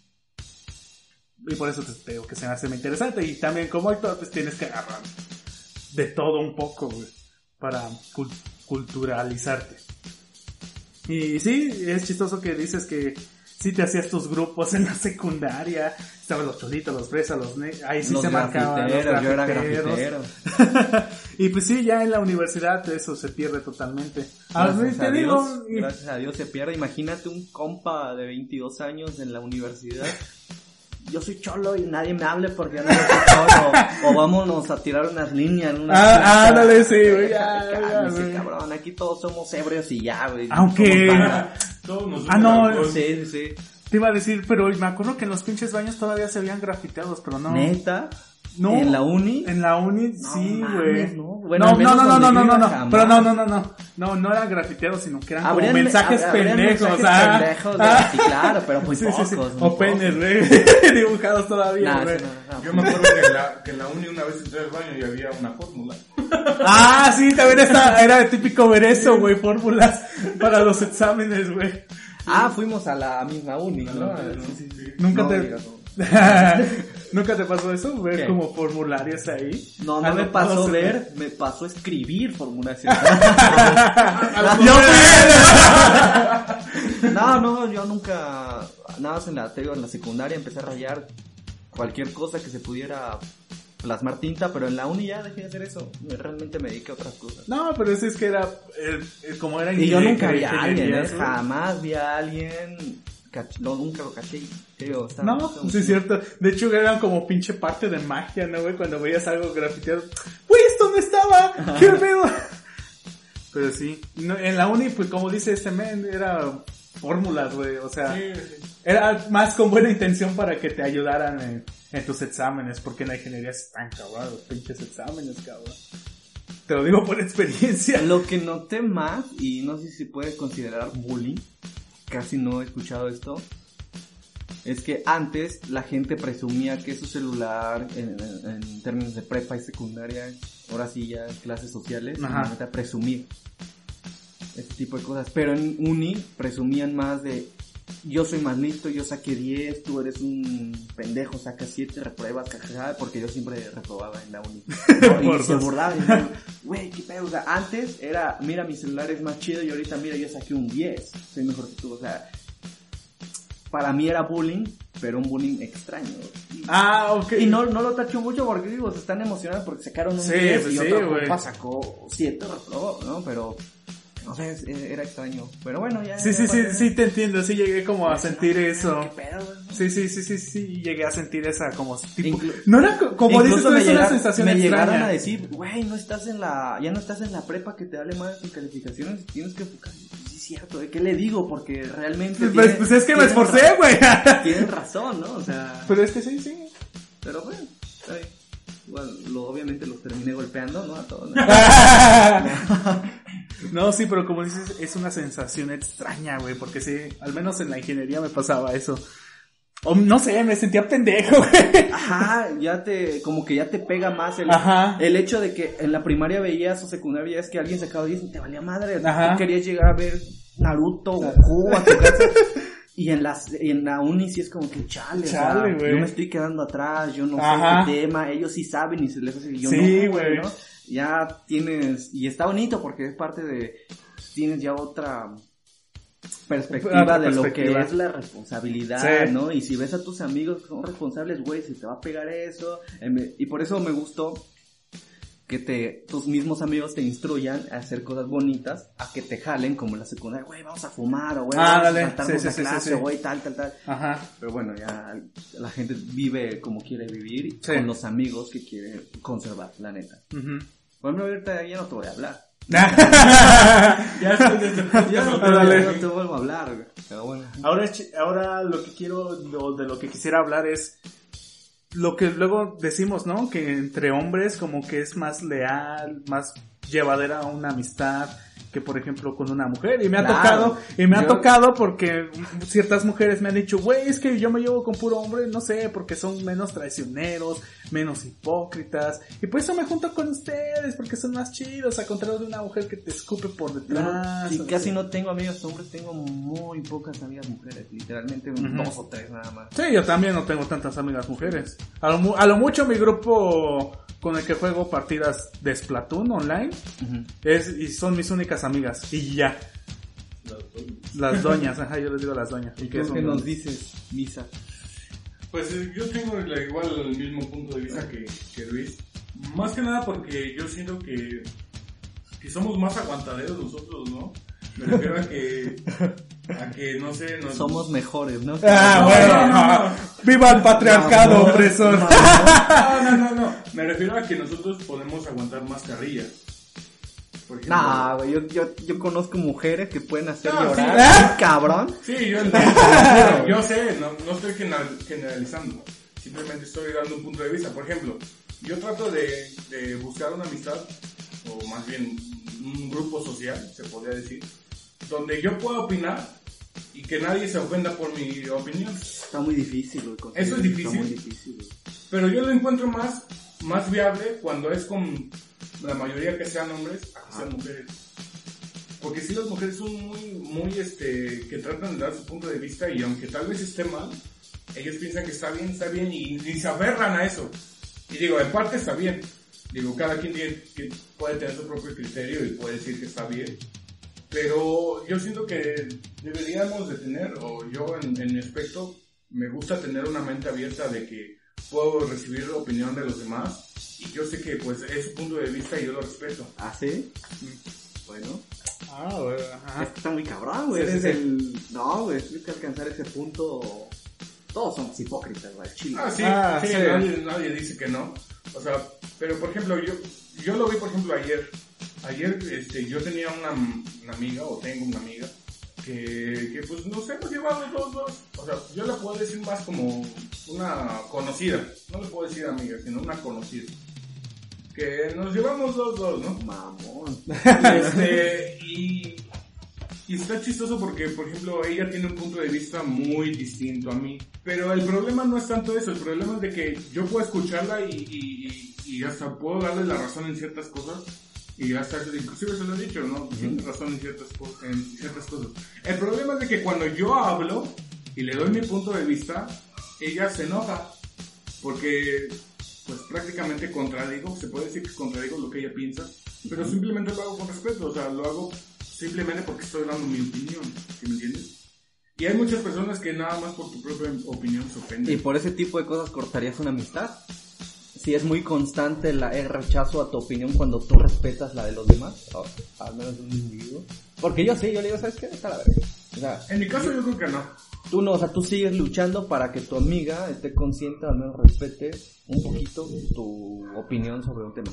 S2: Y por eso te digo que se me hace muy interesante. Y también como actor, pues tienes que agarrar de todo un poco, güey, para cul- culturalizarte. Y sí, es chistoso que dices que sí te hacías tus grupos en la secundaria. Estaban los cholitos, los fresas, los ne ahí sí
S3: los
S2: se marcaban los
S3: grafiteros, yo era grafitero.
S2: y pues sí, ya en la universidad eso se pierde totalmente. A mí
S3: Gracias
S2: te
S3: a,
S2: digo,
S3: Dios,
S2: y-
S3: gracias a Dios se pierde. Imagínate un compa de 22 años en la universidad. Yo soy cholo y nadie me hable porque yo no soy cholo. o vámonos a tirar unas líneas. en una
S2: Ah, ándale, sí, güey,
S3: Cálmese, cabrón, aquí todos somos ebrios y ya, güey.
S2: Aunque-.
S5: Todos nos
S2: Ah, no,
S3: sí, sí.
S2: Te iba a decir, pero me acuerdo que en los pinches baños todavía se habían grafiteados, pero no.
S3: Neta.
S2: No.
S3: ¿En la uni?
S2: En la uni,
S3: No
S2: sí, güey.
S3: ¿no?
S2: No,
S3: Bueno,
S2: no, no, no, no, no. Pero no, no, no, no. No, no eran grafiteados, sino que eran como mensajes pendejos.
S3: mensajes
S2: ah,
S3: pendejos,
S2: ah.
S3: sí, claro, pero muy
S2: Sí, sí, sí.
S3: pocos, muy
S2: O penes, güey. Dibujados todavía,
S3: Nah,
S2: güey.
S3: eso no, no.
S5: Yo me acuerdo que en, la, que en la uni una vez entré al baño y había una fórmula.
S2: Ah, sí, también está, era típico ver eso, güey. Fórmulas para los exámenes, güey.
S3: Ah, fuimos a la misma uni, ¿no?
S5: Sí, sí, sí.
S2: Nunca te. ¿Nunca te pasó eso? Ver
S3: ¿Qué?
S2: como formularios ahí.
S3: No, no
S2: Ah,
S3: me pasó ver, me pasó escribir formulaciones.
S2: Yo
S3: no, no, yo nunca, nada más en la, te digo, en la secundaria empecé a rayar cualquier cosa que se pudiera plasmar tinta, pero en la uni ya dejé de hacer eso. Realmente me dediqué a otras cosas.
S2: No, pero eso es que era, eh, como era
S3: Y yo nunca vi a alguien, ¿eh? jamás vi a alguien, no, nunca lo caché. Creo,
S2: No, sí es cierto. De hecho, eran como pinche parte de magia, ¿no, güey? Cuando veías algo grafiteado. ¡Güey, esto no estaba! ¡Qué pedo! Pero sí. No, en la uni, pues como dice este men, era fórmulas, güey. O sea,
S5: Sí, sí.
S2: era más con buena intención para que te ayudaran en, en tus exámenes. Porque en la ingeniería están cabrón, los pinches exámenes, cabrón. Te lo digo por experiencia.
S3: Lo que noté más, y no sé si se puede considerar bullying, casi no he escuchado esto, es que antes la gente presumía que su celular, en, en- en términos de prepa y secundaria, ahora sí ya clases sociales,
S2: Ajá.
S3: presumir este tipo de cosas. Pero en uni presumían más de yo soy más listo, yo saqué 10, tú eres un pendejo, sacas 7, repruebas, porque yo siempre reprobaba en la uni. Y se burlaban, y güey, qué pedo, o sea, antes era, mira, mi celular es más chido y ahorita, mira, yo saqué un 10, soy mejor que tú, o sea, para mí era bullying, pero un bullying extraño.
S2: Ah, ok.
S3: Y no, no lo tacho mucho porque digo, se están emocionados porque sacaron un
S2: Sí,
S3: 10
S2: pues
S3: y
S2: sí,
S3: otro compa sacó 7, reprobó, ¿no? Pero, no sé, es- era extraño. Pero bueno, ya.
S2: Sí,
S3: ya
S2: sí, sí, sí te entiendo. Sí llegué como a sentir
S3: ¿Qué
S2: eso.
S3: pedo, güey?
S2: Sí, sí, sí, sí, sí, llegué a sentir esa como tipo...
S3: Inclu-
S2: no era co- como dices tú,
S3: me,
S2: es una sensación
S3: me
S2: extraña.
S3: llegaron a decir, güey, no estás en la, ya no estás en la prepa que te vale más tus calificaciones, tienes que enfocar. Sí, es cierto, ¿de qué le digo? Porque realmente.
S2: Pues,
S3: tiene-
S2: pues es que me esforcé, güey.
S3: Tienen razón, ¿no? O sea,
S2: Pero es que sí, sí.
S3: pero bueno, está bien. Igual, lo, obviamente los terminé golpeando, ¿no? A todos. ¿no?
S2: No, sí, pero como dices, es una sensación extraña, güey, porque sí, al menos en la ingeniería me pasaba eso. O no sé, me sentía pendejo, güey.
S3: Ajá, ya te, como que ya te pega más el,
S2: Ajá.
S3: el hecho de que en la primaria veías o secundaria es que alguien sacaba 10 y te valía madre.
S2: Ajá.
S3: Tú querías llegar a ver Naruto, Goku a tu casa. Y en, las, en la uni sí es como que chale, o sea,
S2: Chale, güey.
S3: yo me estoy quedando atrás, yo no
S2: Ajá.
S3: sé qué tema, ellos sí saben y se les hace que yo
S2: Sí,
S3: no,
S2: güey.
S3: ¿no? Ya tienes, y está bonito porque es parte de, tienes ya otra perspectiva
S2: Otra
S3: de lo que es la responsabilidad,
S2: Sí.
S3: ¿no? Y si ves a tus amigos que son responsables, güey, se te va a pegar eso. Vez- Y por eso me gustó que te, tus mismos amigos te instruyan a hacer cosas bonitas, a que te jalen como en la secundaria, güey, vamos a fumar, o güey,
S2: Ah,
S3: vamos
S2: dale.
S3: a saltarnos
S2: Sí, sí,
S3: la
S2: sí, sí,
S3: clase,
S2: sí.
S3: o güey, tal, tal, tal.
S2: Ajá.
S3: Pero bueno, ya la gente vive como quiere vivir, con los amigos que quiere conservar, la neta. Bueno, ahorita ya no te voy a hablar.
S5: Ya
S3: Ya no,
S5: te
S3: ya no te vuelvo a hablar, güey. Pero bueno.
S2: Ahora, ahora lo que quiero, lo- de lo que quisiera hablar es lo que luego decimos, ¿no? Que entre hombres como que es más leal, más llevadera una amistad que por ejemplo con una mujer y me ha tocado y me ha tocado porque ciertas mujeres me han dicho güey es que yo me llevo con puro hombre no sé porque son menos traicioneros menos hipócritas y por eso me junto con ustedes porque son más chidos a contrario de una mujer que te escupe por detrás
S3: sí,
S2: o
S3: casi no tengo amigas hombres, tengo muy pocas amigas mujeres, literalmente dos o tres nada más.
S2: Sí, yo también no tengo tantas amigas mujeres. A lo, mu- a lo mucho mi grupo con el que juego partidas de Splatoon online es y son mis únicas amigas y ya. Las doñas, ajá, yo les digo las doñas.
S3: ¿Y qué
S2: son
S3: que nos
S2: doñas.
S3: dices, Misa?
S5: Pues eh, yo tengo la- igual el mismo punto de vista que, que Luis. Más que nada porque yo siento que, que somos más aguantaderos nosotros, ¿no? Me refiero a que, a que no sé, nos...
S3: Somos mejores, ¿no?
S2: Ah,
S5: No,
S2: bueno,
S5: no, no,
S2: viva el patriarcado,
S3: No, no,
S2: opresor.
S5: No, no, no, no. Me refiero a que nosotros podemos aguantar más carrillas.
S3: Nah, güey, yo, yo, yo conozco mujeres que pueden hacer
S5: No, sí.
S3: llorar. un cabrón.
S5: Sí, yo entiendo. yo sé, no, no estoy general- generalizando. Simplemente estoy dando un punto de vista. Por ejemplo, yo trato de, de buscar una amistad, o más bien un grupo social, se podría decir, donde yo pueda opinar y que nadie se ofenda por mi opinión.
S3: Está muy difícil, güey.
S5: ¿Eso es difícil?
S3: Está muy difícil, güey.
S5: Pero yo lo encuentro más, más viable cuando es con la mayoría que sean hombres a que sean mujeres. Porque si las mujeres son muy, muy, este, que tratan de dar su punto de vista y aunque tal vez esté mal, ellos piensan que está bien, está bien y, y se aferran a eso. Y digo, en parte está bien. Digo, cada quien tiene, puede tener su propio criterio y puede decir que está bien. Pero yo siento que deberíamos de tener, o yo en, en mi aspecto, me gusta tener una mente abierta de que puedo recibir la opinión de los demás y yo sé que pues es su punto de vista y yo lo respeto.
S3: ¿Ah, sí? Bueno.
S2: Ah, güey, ajá.
S3: Es que está muy cabrón, güey.
S2: Sí,
S3: Ese
S2: sí,
S3: el... No, güey, tienes que alcanzar ese punto... Todos somos hipócritas, güey, chile.
S5: Ah, sí,
S2: Ah,
S5: sí,
S2: sí.
S5: Nadie, nadie dice que no. O sea, pero por ejemplo, yo, yo lo vi por ejemplo ayer. Ayer este, yo tenía una, una amiga, o tengo una amiga, que, que pues nos hemos llevado dos, dos. O sea, yo la puedo decir más como una conocida. No le puedo decir amiga, sino una conocida. Que nos llevamos dos, dos, ¿no?
S3: Mamón.
S5: Este, y, y está chistoso porque, por ejemplo, ella tiene un punto de vista muy distinto a mí. Pero el problema no es tanto eso, el problema es de que yo puedo escucharla y, y, y- y hasta puedo darle la razón en ciertas cosas. Y hasta, inclusive se lo he dicho, ¿no? Tiene razón en ciertas, en ciertas cosas. El problema es de que cuando yo hablo y le doy mi punto de vista, ella se enoja. Porque, pues prácticamente contradigo, se puede decir que contradigo lo que ella piensa, pero simplemente lo hago con respeto, o sea, lo hago simplemente porque estoy dando mi opinión, ¿sí me entiendes? Y hay muchas personas que nada más por tu propia opinión se
S3: Y
S5: ofenden.
S3: por ese tipo de cosas cortarías una amistad. Si es muy constante la, el rechazo a tu opinión cuando tú respetas la de los demás, o al menos de un individuo. Porque yo sí, yo le digo, ¿sabes qué? Está la verga. O sea,
S5: En mi caso yo creo que no.
S3: tú no, o sea, tú sigues luchando para que tu amiga esté consciente, al menos respete un poquito tu opinión sobre un tema.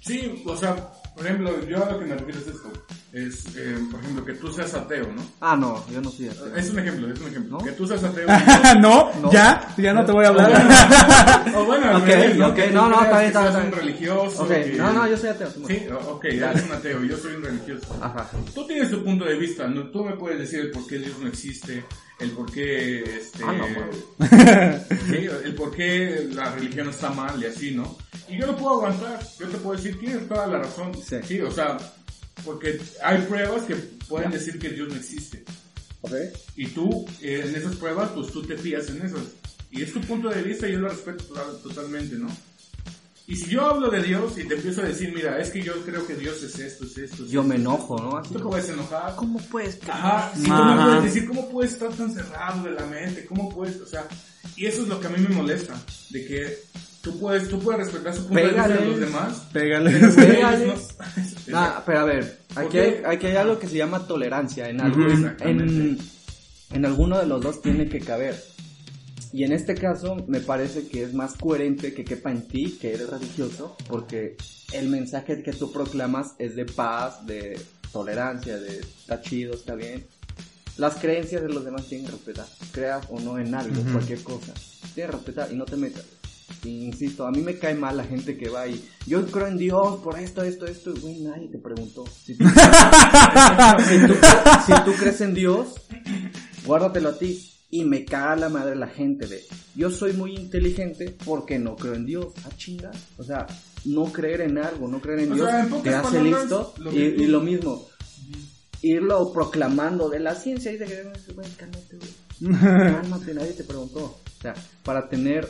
S5: Sí, o sea, por ejemplo, yo a lo que me refiero es esto. Es, eh, por ejemplo, que tú seas ateo, ¿no?
S3: Ah, no, yo no soy ateo.
S5: Es un ejemplo, es un ejemplo.
S3: ¿No?
S5: Que tú seas ateo.
S2: no,
S3: No.
S2: ya, ya no te voy a hablar.
S5: o bueno, al
S3: Ok,
S5: revés, ¿no?
S3: ok,
S5: Que tú
S3: no, no, está bien, está
S5: seas
S3: bien,
S5: un religioso.
S3: Ok,
S5: que-
S3: no, no, yo soy ateo.
S5: Sí, o- ok, eres un ateo, yo soy un religioso.
S3: Ajá.
S5: Tú tienes tu punto de vista, ¿no? Tú me puedes decir por qué Dios no existe, el por qué, este...
S3: Ah, no,
S5: sí, el por qué la religión está mal y así, ¿no? Y yo lo puedo aguantar, yo te puedo decir, tienes toda la razón.
S3: Sí.
S5: o sea, porque hay pruebas que pueden decir que Dios no existe.
S3: Ok.
S5: Y tú, eh, en esas pruebas, pues tú te fías en esas. Y es tu punto de vista y yo lo respeto to- totalmente, ¿no? Y si yo hablo de Dios y te empiezo a decir, mira, es que yo creo que Dios es esto, es esto, es
S3: Yo
S5: esto,
S3: me enojo, ¿no? Así
S5: Tú te puedes enojar.
S3: ¿Cómo puedes
S5: Ajá, si tú me puedes decir cómo puedes estar tan cerrado de la mente, cómo puedes, o sea, y eso es lo que a mí me molesta, de que tú puedes, tú puedes respetar su punto de vista de
S3: Pégales.
S5: los demás.
S3: Pégales.
S5: no-
S3: Ah, pero a ver, aquí hay, aquí hay algo que se llama tolerancia. En, algo,
S2: Ujú.
S3: en, en alguno de los dos tiene que caber. Y en este caso me parece que es más coherente que quepa en ti, que eres religioso, porque el mensaje que tú proclamas es de paz, de tolerancia, de está chido, está bien. Las creencias de los demás tienen que respetar, creas o no en algo,
S2: Ujú.
S3: cualquier cosa. Tienes que respetar y no te metas. Insisto, a mí me cae mal la gente que va y yo creo en Dios por esto, esto, esto, güey, nadie te preguntó. Si tú, si tú- si tú crees en Dios, guárdatelo a ti. Y me caga la madre la gente de, yo soy muy inteligente porque no creo en Dios. Ah, chinga. O sea, no creer en algo, no creer en
S5: O
S3: Dios,
S5: sea, en pocas
S3: te hace listo.
S5: lo
S3: y, lo mismo, irlo proclamando de la ciencia y de que, güey, cálmate, güey. Cálmate, nadie te preguntó. O sea, para tener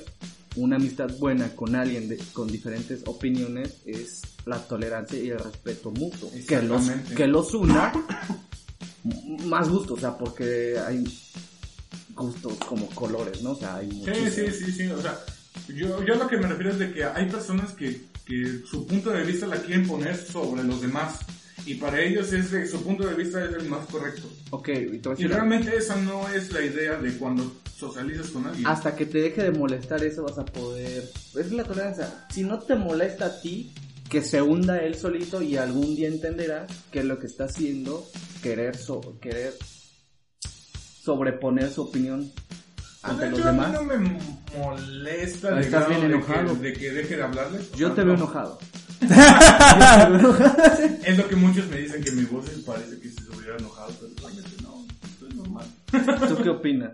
S3: una amistad buena con alguien de- con diferentes opiniones es la tolerancia y el respeto mutuo. Que los, que los una más gustos, o sea, porque hay gustos como colores, ¿no? O sea, hay
S5: Sí,
S3: muchísimos.
S5: sí, sí, sí, o sea, yo, yo lo que me refiero es de que hay personas que, que su punto de vista la quieren poner sobre los demás y para ellos es de, su punto de vista es el más correcto.
S3: Ok, y te voy a
S5: Y
S3: algo.
S5: realmente esa no es la idea de cuando socializas con alguien.
S3: Hasta que te deje de molestar eso vas a poder... Es la tolerancia. Si no te molesta a ti, que se hunda él solito y algún día entenderá que lo que está haciendo, querer, so- querer sobreponer su opinión ante
S5: de
S3: los
S5: hecho, a mí
S3: demás.
S5: no me molesta de,
S3: Estás bien
S5: de
S3: enojado.
S5: que, de que deje de hablarles.
S3: Yo te
S5: no.
S3: veo enojado.
S5: Es lo que muchos me dicen que mi voz parece que si se hubiera enojado, pero realmente no, esto es normal.
S3: ¿Tú qué opinas?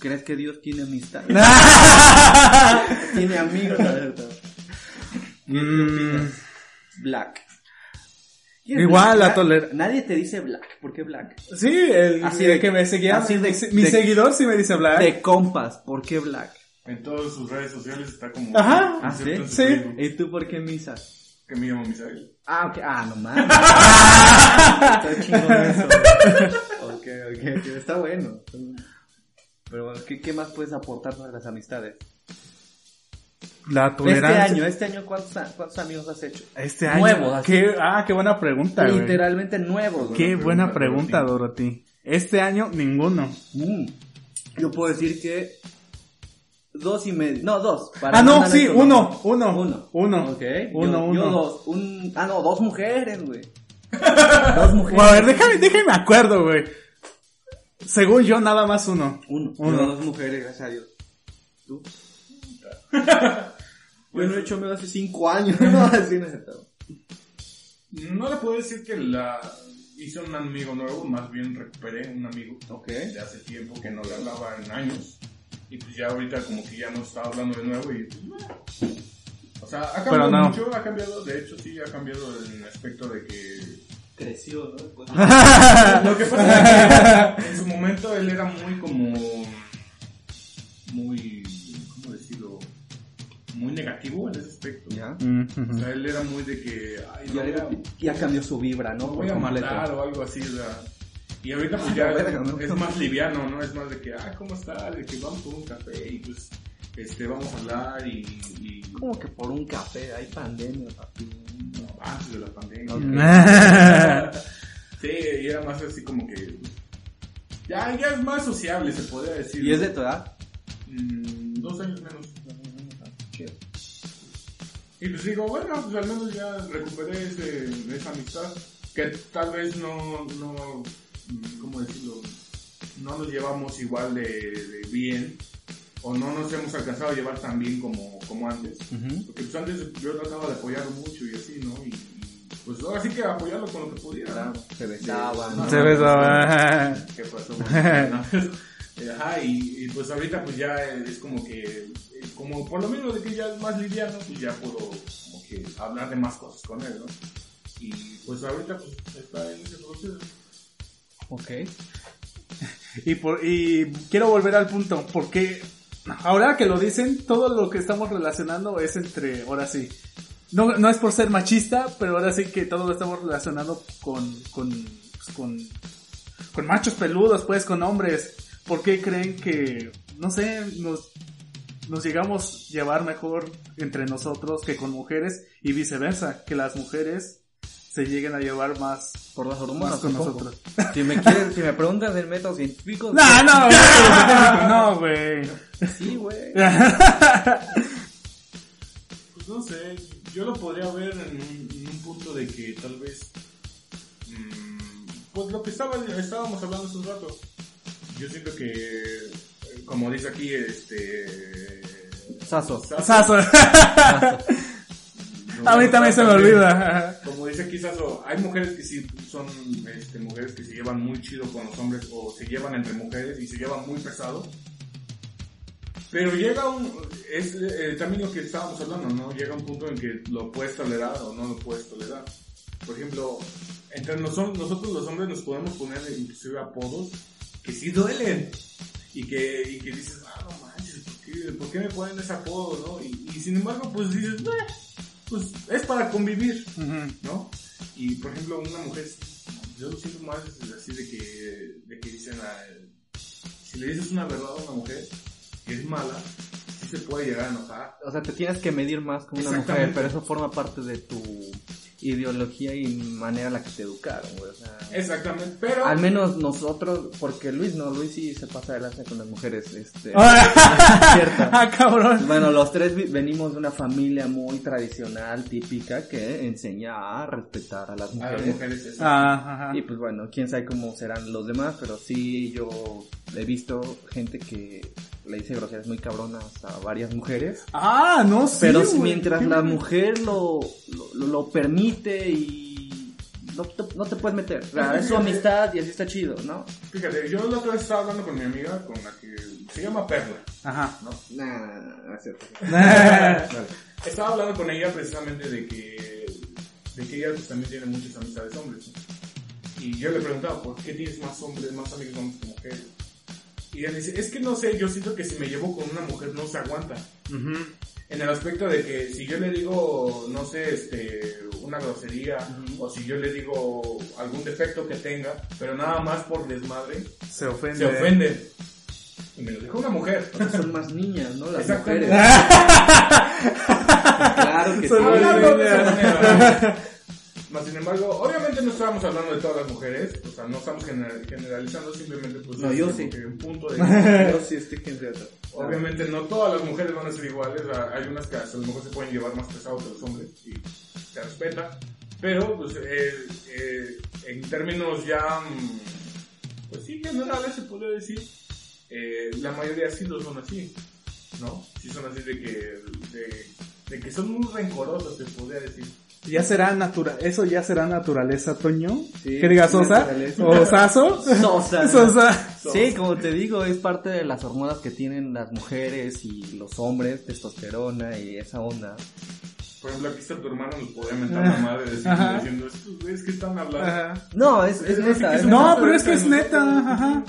S3: ¿Crees que Dios tiene amistad? tiene amigos. A ver,
S2: Mm,
S3: Black.
S2: Igual, la
S3: Black?
S2: toler-
S3: Nadie te dice black. ¿Por qué black?
S2: sí, el,
S3: Así
S2: el
S3: de-
S2: que me seguía,
S3: así de-
S2: mi, mi
S3: de-
S2: seguidor sí me dice hablar.
S3: De compas. ¿Por qué black?
S5: En todas sus redes sociales está como...
S2: Ajá.
S3: ¿Ah,
S5: inserto
S3: sí? ¿Y tú por qué misa?
S5: Que me llamo Misael.
S3: Ah, ok. Ah, no mames. Está chingón eso. ok, ok. Está bueno. Pero, ¿qué, qué más puedes aportar sobre las amistades?
S2: La
S3: Este año, este año, ¿cuántos, amigos has hecho?
S2: Este año.
S3: Nuevos.
S2: Qué, ah, qué buena pregunta, güey.
S3: Literalmente nuevos.
S2: Qué buena
S5: pregunta,
S2: Dorothy. Este año, ninguno.
S3: Mm. Yo puedo decir que dos y medio. No, dos. para
S2: Ah, no, sí, uno, uno.
S3: Uno.
S2: Uno.
S3: Ok.
S2: Uno,
S3: yo,
S2: uno.
S3: Yo dos. Un, ah, no, dos mujeres, güey. dos mujeres.
S2: A ver, déjame, déjame acuerdo, güey. Según yo, nada más uno.
S3: Uno.
S2: Uno.
S3: Yo dos mujeres, gracias a Dios. ¿Tú? Yo no he hecho medio hace cinco años. No, así
S5: le puedo decir que la hice un amigo nuevo, más bien recuperé un amigo de hace tiempo que no le hablaba en años. Y pues ya ahorita como que ya no está hablando de nuevo y pues. O sea, ha cambiado
S2: no.
S5: mucho, ha cambiado, de hecho sí ha cambiado en el aspecto de que...
S3: Creció, ¿no? Después-
S5: Lo que pasa es que en su momento él era muy como... Muy... Muy negativo en ese aspecto.
S3: Ya.
S2: Mm,
S5: O sea, él era muy de que... Ay,
S3: Ya,
S5: no, voy a-
S3: ya cambió su vibra, ¿no?
S5: no voy a matar o algo así, o sea. Y ahorita pues ya
S3: verga, ¿no?
S5: es más liviano, ¿no? Es más de que, ah, ¿cómo está? De que vamos por un café y pues, este, vamos a hablar y, y
S3: Como que por un café, hay pandemia, papi.
S5: antes de la pandemia. Sí, y era más así como que, ya, ya es más sociable, se podría decir.
S3: ¿Y es de tu edad?
S5: Mm, dos años menos.
S3: Chido.
S5: Y pues digo, bueno, pues al menos ya recuperé ese, esa amistad que tal vez no, no, mm, ¿cómo decirlo? No nos llevamos igual de, de bien o no nos hemos alcanzado a llevar tan bien como, como antes. Porque pues antes yo trataba de apoyarlo mucho y así, ¿no? Y, y, pues ahora sí que apoyarlo con lo que pudiera. ¿no?
S3: Se besaban.
S5: Sí.
S2: Se besaba.
S5: ¿Qué pasó? Bueno, Ajá, y, y pues ahorita pues ya es como que, eh, como por lo menos de que ya es más liviano, pues ya puedo como que hablar de más cosas con él, ¿no? Y pues ahorita pues está en ese proceso.
S3: Ok.
S2: Y, por, y quiero volver al punto, porque ahora que lo dicen, todo lo que estamos relacionando es entre, ahora sí, no, no es por ser machista, pero ahora sí que todo lo estamos relacionando con, con, pues, con, con machos peludos, pues, con hombres. ¿Por qué creen que, no sé, nos, nos llegamos a llevar mejor entre nosotros que con mujeres y viceversa, que las mujeres se lleguen a llevar más,
S3: Por las hormonas.
S2: con nosotros.
S3: Si me quieren, si me preguntas del método científico,
S2: No, no, güey. no, güey.
S3: sí, güey.
S5: Pues no sé, yo lo podría ver en un, en un punto de que tal vez, mm, pues lo que estaba, estábamos hablando hace un rato, yo siento que, como dice aquí, este...
S3: Saso.
S2: Saso. A mí también se me olvida.
S5: Como dice aquí Saso, hay mujeres que sí son este, mujeres que se llevan muy chido con los hombres o se llevan entre mujeres y se llevan muy pesado. Pero llega un, es eh, también lo que estábamos hablando, ¿no? Llega un punto en que lo puedes tolerar o no lo puedes tolerar. Por ejemplo, entre noso- nosotros los hombres nos podemos poner inclusive apodos que sí duelen. Y que, y que dices, ah, no manches, ¿por qué, por qué me ponen ese apodo, no? Y, y sin embargo, pues dices, "Eh, pues es para convivir. ¿no? Y por ejemplo, una mujer, yo lo siento más así de que, de que dicen, ah, si le dices una verdad a una mujer que es mala, sí se puede llegar a enojar.
S3: O sea, te tienes que medir más con una mujer, pero eso forma parte de tu ideología y manera en la que te educaron, güey. O sea,
S5: Exactamente, pero...
S3: al menos nosotros, porque Luis no, Luis sí se pasa de lanza con las mujeres, este. cierto.
S2: ah, cabrón.
S3: Bueno, los tres vi- venimos de una familia muy tradicional, típica, que enseña a respetar a las
S5: A las
S3: mujeres.
S5: mujeres es
S2: Ah, ajá.
S3: Y pues bueno, quién sabe cómo serán los demás, pero sí yo he visto gente que le dice groserías muy cabronas a varias mujeres.
S2: Ah, no sé.
S3: Pero
S2: güey.
S3: mientras la mujer lo, lo, lo permite y no te, no te puedes meter. O sea, es su amistad y así está chido, ¿no?
S5: Fíjate, yo la otra vez estaba hablando con mi amiga, con la que se llama Perla,
S2: Ajá.
S5: ¿no?
S3: Nah, no es cierto.
S5: Estaba hablando con ella precisamente de que, de que ella pues, también tiene muchas amistades hombres. ¿no? Y yo le preguntaba, ¿por qué tienes más hombres, más amigos hombres que mujeres? Y ella dice, es que no sé, yo siento que si me llevo con una mujer no se aguanta. En el aspecto de que si yo le digo, no sé, este, una grosería, o si yo le digo algún defecto que tenga, pero nada más por desmadre,
S2: Se ofende.
S5: se ofende. Y me lo dijo una mujer.
S3: Son más niñas, ¿no? Las mujeres. claro que sí.
S2: Más
S5: sin embargo, obviamente no estábamos hablando de todas las mujeres, o sea, no estamos gener- generalizando, simplemente pues
S3: No, yo sí.
S5: un punto de
S3: Yo sí estoy generando.
S5: Obviamente no todas las mujeres van a ser iguales, hay unas que a lo mejor se pueden llevar más pesados que los hombres y se respeta, pero pues eh, eh, en términos ya, mm, pues sí, generales se puede decir, eh, la mayoría sí lo son así, ¿no? Sí son así de que, de, de que son muy rencorosos, se podría decir.
S2: Ya será natural, eso ya será naturaleza, Toño.
S3: Sí,
S2: que diga
S3: sí,
S2: Sosa
S3: naturaleza.
S2: o Saso.
S3: Sosa.
S2: Sosa.
S3: Sí, como te digo, es parte de las hormonas que tienen las mujeres y los hombres, testosterona y esa onda.
S5: Por ejemplo, aquí está tu hermano, nos podría mentar la madre diciendo, estos güeyes que están hablando.
S2: Ajá.
S3: No, es, es
S5: Es
S3: neta. es
S5: es
S2: No, pero es que es neta, ajá.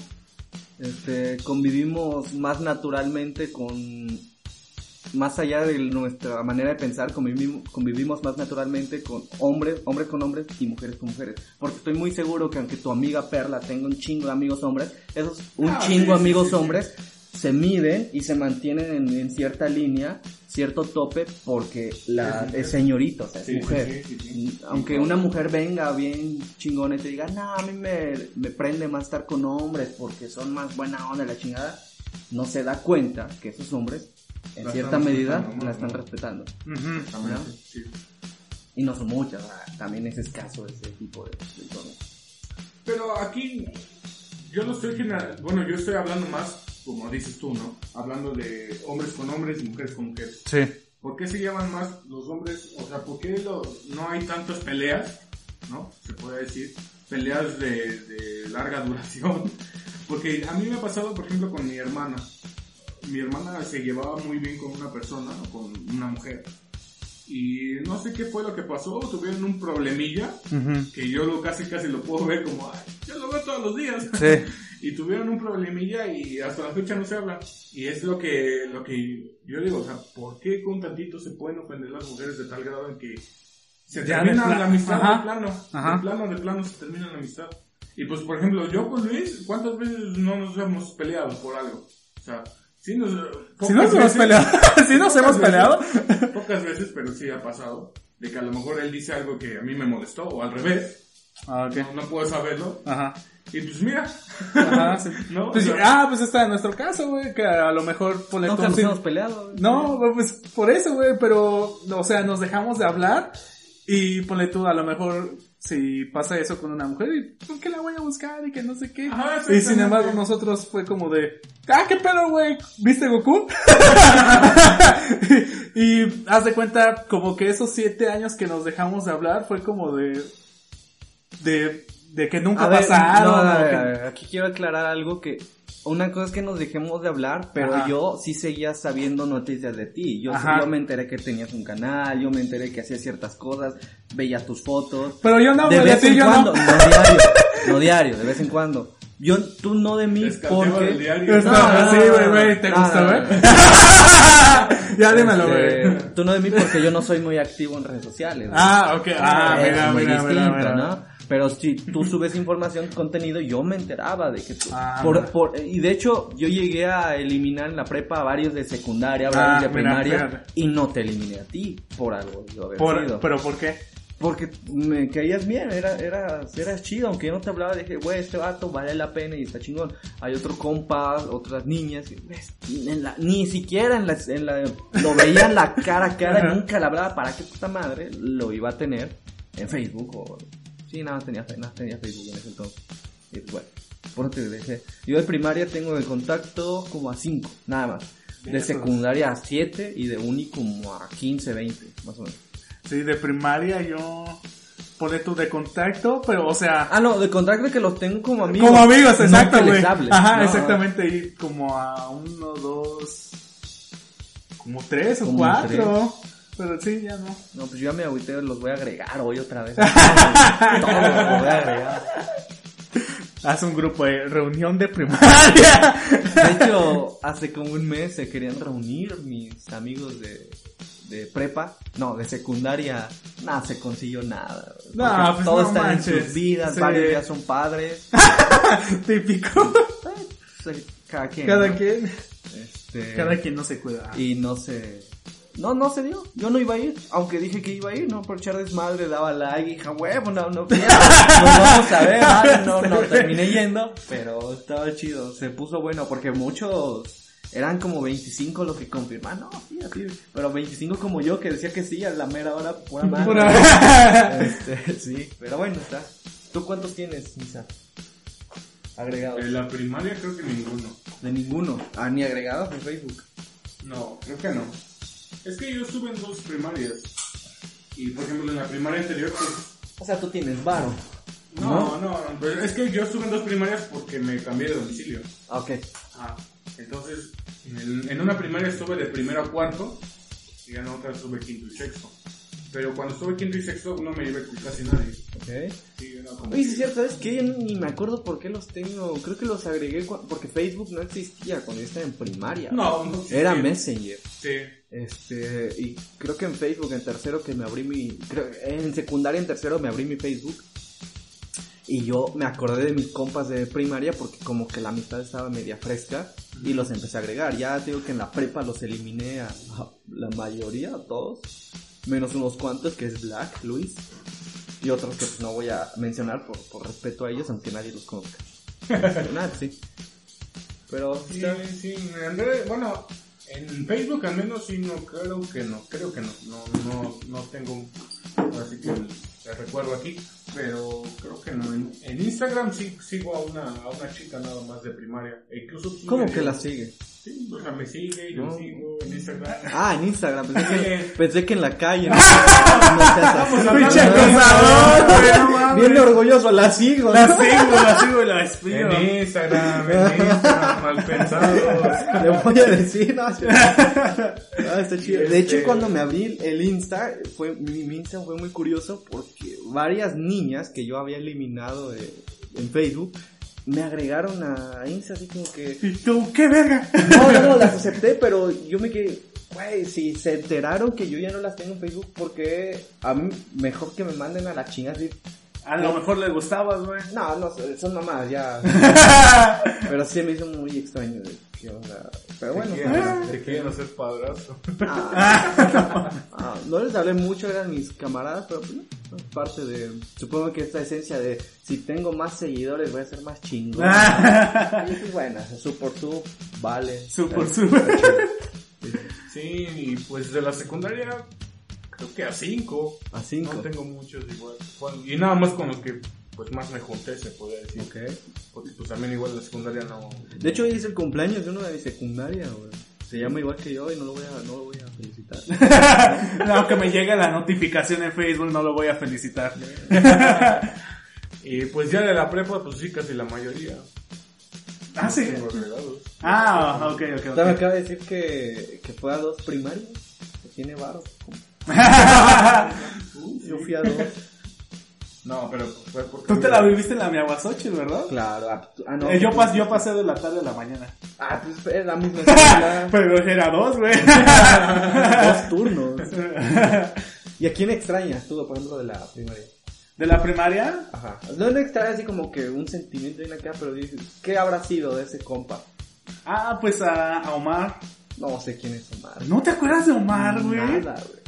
S3: Este, convivimos más naturalmente con, más allá de nuestra manera de pensar, convivimos, convivimos más naturalmente con hombres, hombres con hombres y mujeres con mujeres. Porque estoy muy seguro que aunque tu amiga Perla tenga un chingo de amigos hombres, esos un
S5: Ah,
S3: chingo
S5: sí,
S3: amigos
S5: sí,
S3: hombres se miden y se mantienen en, en cierta línea, cierto tope, porque la
S5: Es
S3: es señorita, o sea, es mujer. Aunque una mujer venga bien chingona y te diga, no, a mí me, me prende más estar con hombres porque son más buena onda la chingada, no se da cuenta que esos hombres, en
S5: La
S3: cierta medida, la están
S5: ¿no?
S3: respetando. Y no son muchas, también es escaso ese tipo de, de.
S5: Pero aquí yo no estoy general, bueno, yo estoy hablando más, como dices tú, ¿no? Hablando de hombres con hombres y mujeres con mujeres.
S2: Sí.
S5: ¿Por qué se llevan más los hombres? O sea, ¿por qué lo- no hay tantas peleas? ¿No? Se puede decir. Peleas de, de larga duración. Porque a mí me ha pasado, por ejemplo, con mi hermana. Mi hermana se llevaba muy bien con una persona, o con una mujer. Y no sé qué fue lo que pasó, tuvieron un problemilla
S2: Ujú.
S5: que yo lo casi casi lo puedo ver como, ay, yo lo veo todos los días.
S2: Sí.
S5: y tuvieron un problemilla y hasta la fecha no se habla. Y es lo que, lo que yo digo, o sea, ¿por qué con tantito se pueden ofender las mujeres de tal grado en que se
S2: Ya
S5: termina la amistad
S2: Ajá.
S5: de plano?
S2: Ajá.
S5: De plano, de plano se termina la amistad. Y pues, por ejemplo, yo con Luis, ¿cuántas veces no nos hemos peleado por algo? O sea, Sí, nos,
S2: Si
S5: pocas
S2: nos hemos
S5: veces-
S2: peleado. Si nos hemos peleado.
S5: veces- Pocas veces, pero sí ha pasado. De que a lo mejor él dice algo que a mí me molestó, o al revés.
S2: Ah, ok.
S5: No, no puedo saberlo.
S2: Ajá.
S5: Y pues mira.
S2: Ajá, sí.
S5: ¿No?
S2: Pues,
S5: O sea-
S2: ah, pues está en nuestro caso, güey, que a lo mejor ponle
S3: Nunca
S2: como
S3: nos
S2: si-
S3: hemos peleado.
S2: No, pues por eso, güey, pero, o sea, nos dejamos de hablar y ponle tú, a lo mejor, si pasa eso con una mujer, y ¿por qué la voy a buscar? Y que no sé qué.
S5: Ajá,
S2: y sin embargo, nosotros fue como de, ah, qué pedo, güey, ¿viste Goku? y haz de cuenta, como que esos siete años que nos dejamos de hablar fue como de, de, de que nunca
S3: A ver,
S2: pasaron.
S3: no, a
S2: o
S3: ver,
S2: que-
S3: a ver, aquí quiero aclarar algo que una cosa es que nos dejemos de hablar, pero
S2: Ajá.
S3: yo sí seguía sabiendo noticias de ti. Yo, yo me enteré que tenías un canal, yo me enteré que hacías ciertas cosas, veía tus fotos.
S2: Pero yo no,
S3: de vez
S2: ti
S3: en
S2: yo
S3: cuando,
S2: no.
S3: no. diario, no diario, de vez en cuando. Yo, tú no de mí porque...
S5: el diario.
S3: No, no,
S2: sí, güey, güey, ¿te
S3: no,
S2: gusta, güey?
S3: no.
S2: ya dímelo, güey.
S3: Este, tú no de mí porque yo no soy muy activo en redes sociales. güey.
S2: Ah, ok. Ah,
S3: Es
S2: mira,
S3: muy
S2: mira, mira,
S3: distinto,
S2: mira.
S3: ¿no? Pero si tú subes información, contenido, yo me enteraba de que tú...
S2: Ah,
S3: por-
S2: mira.
S3: por- y de hecho, yo llegué a eliminar en la prepa a varios de secundaria, varios
S2: Ah,
S3: de
S2: mira,
S3: primaria,
S2: fíjate.
S3: y no te eliminé a ti por algo de haber
S2: Por-
S3: sido.
S2: pero ¿por qué?
S3: Porque me caías bien, era, era, eras chido, aunque yo no te hablaba, dije, güey, este vato vale la pena y está chingón. Hay otro compa, otras niñas, que, ves, en la- ni siquiera en la, en la, lo veían la cara a cara, nunca le hablaba, ¿para qué puta madre lo iba a tener en Facebook? O, sí, nada, más tenía, nada tenía Facebook en ese entonces. Y bueno, por eso te dejé. Yo de primaria tengo de contacto como a 5, nada más. De secundaria a 7 y de uni como a 15, 20, más o menos.
S2: Sí, de primaria yo pone tú de contacto, pero o sea,
S3: Ah, no, de contacto que los tengo como amigos.
S2: como amigos,
S3: no
S2: exacto,
S3: que les
S2: güey.
S3: hable.
S2: Ajá,
S3: No,
S2: exactamente, y como a uno, dos, como tres o
S3: Como
S2: cuatro. Pero sí, ya no.
S3: No, pues yo ya me agüité, los voy a agregar hoy otra vez. Todos los voy a agregar.
S2: Haz un grupo de reunión de primaria.
S3: De hecho, hace como un mes se querían reunir mis amigos de, de prepa. No, de secundaria. Nada, se consiguió nada. Porque
S2: pues
S3: todos
S2: no
S3: están en sus vidas,
S2: Sí.
S3: varios ya son padres.
S2: Típico.
S3: Pues, Cada quien.
S2: Cada
S3: ¿no?
S2: quien,
S3: Este,
S2: cada quien no se cuida.
S3: Y no se... No, no se dio. Yo no iba a ir. Aunque dije que iba a ir, ¿no? Por echar desmadre, daba like, hija, huevo, no, no quiero. Vamos a ver, ¿vale? No, no, terminé yendo. Pero estaba chido. Se puso bueno porque muchos... Eran como 25 los que confirman. No, sí, así. Pero 25 como yo que decía que sí a la mera hora, pura madre.
S2: Pura-
S3: Este, sí, pero bueno, está. ¿Tú cuántos tienes, Misa? Agregados.
S5: En la primaria creo que ninguno.
S3: De ninguno. Ah, ni agregados en Facebook.
S5: No, creo que no. Es que yo estuve en dos primarias. Y por ejemplo en la primaria anterior, pues.
S3: O sea, tú tienes varo.
S5: No, no, no, pero es que yo estuve en dos primarias porque me cambié de domicilio.
S3: Ah, Ok.
S5: Ah, entonces, en, en una primaria estuve de primero a cuarto y en otra estuve quinto y sexto. Pero cuando estuve quinto y sexto no me llevé con casi nadie.
S3: Ok.
S5: Sí, era como
S3: Oye, sí
S5: que-
S3: es cierto, ¿sabes qué? Yo ni me acuerdo por qué los tengo. Creo que los agregué porque Facebook no existía cuando yo estaba en primaria.
S5: No, no existía.
S3: Era Messenger.
S5: Sí.
S3: Este, y creo que en Facebook, en tercero que me abrí mi, creo, en secundaria en tercero me abrí mi Facebook. Y yo me acordé de mis compas de primaria porque como que la amistad estaba media fresca y los empecé a agregar. Ya digo que en la prepa los eliminé a, a la mayoría, a todos. Menos unos cuantos que es Black, Luis. Y otros que pues, no voy a mencionar por, por respeto a ellos, aunque nadie los conozca. Nada, sí. Pero
S5: Sí,
S3: está-
S5: sí, bueno, en Facebook al menos sí, no creo que no, creo que no, no, no, no tengo, así que el recuerdo aquí, pero creo que no, en, en Instagram sí sigo a una, a una chica nada más de primaria, e incluso
S3: ¿Cómo que la sigue?
S5: Sí, o sea, me sigue, yo
S3: No.
S5: sigo en Instagram.
S3: Ah, en Instagram. Pensé que, pensé que en la calle. No, no seas
S2: acosador.
S3: Bien orgulloso, la sigo.
S2: La sigo, la sigo y la despido.
S5: En Instagram, en Instagram, mal pensados.
S3: Le voy a decir, no, está chido. De hecho,
S5: Este-
S3: cuando me abrí el Insta, fue, mi, mi Insta fue muy curioso porque varias niñas que yo había eliminado de- en Facebook me agregaron a Insta así como que...
S2: ¿Y tú qué verga?
S3: No, no, no, las acepté, pero yo me quedé, güey, si se enteraron que yo ya no las tengo en Facebook, porque a mí mejor que me manden a la chingada así,
S2: A lo mejor le gustabas, güey.
S3: No, no, son mamás, ya. Pero sí me hizo muy extraño. Pero bueno,
S5: Te
S3: pues,
S5: quieren- te quieren hacer padrastro.
S3: ah, ah, no les hablé mucho, eran mis camaradas, pero pues, no, parte de. Supongo que esta esencia de si tengo más seguidores voy a ser más chingón. y pues bueno, su por su, vale.
S2: Su por su.
S5: Sí, y pues de la secundaria, creo que a cinco.
S3: A cinco.
S5: No tengo muchos igual. Bueno, y nada más con los que pues más me junté, se podría decir.
S3: Ok.
S5: Porque pues también igual la secundaria no...
S3: De hecho, hoy es el cumpleaños de uno de mi secundaria, güey. Se llama igual que yo y no lo voy a, no lo voy a felicitar.
S2: Aunque me llegue la notificación en Facebook, no lo voy a felicitar.
S5: Y pues ya de la prepa, pues sí, casi la mayoría.
S2: Ah, sí.
S5: Tengo regalos.
S2: Ah, ok, ok,
S3: O sea, me acaba de decir que, que fue a dos primarias. Que tiene varo. Yo fui a dos.
S5: No, pero fue porque...
S2: Tú te la viviste en la Miahuasochi, ¿verdad?
S3: Claro. Ah, ah, no.
S2: Eh, yo, pas- yo pasé de la tarde a la mañana.
S3: Ah, pues es la misma escuela.
S2: Pero era dos, güey.
S3: dos turnos. ¿Y a quién extrañas tú, por ejemplo, de la primaria?
S2: ¿De la primaria?
S3: Ajá. No le extrañas así como que un sentimiento de acá, pero dices, ¿qué habrá sido de ese compa?
S2: Ah, pues a, a Omar.
S3: No sé quién es Omar.
S2: ¿No te acuerdas de Omar, güey?
S3: Nada, güey.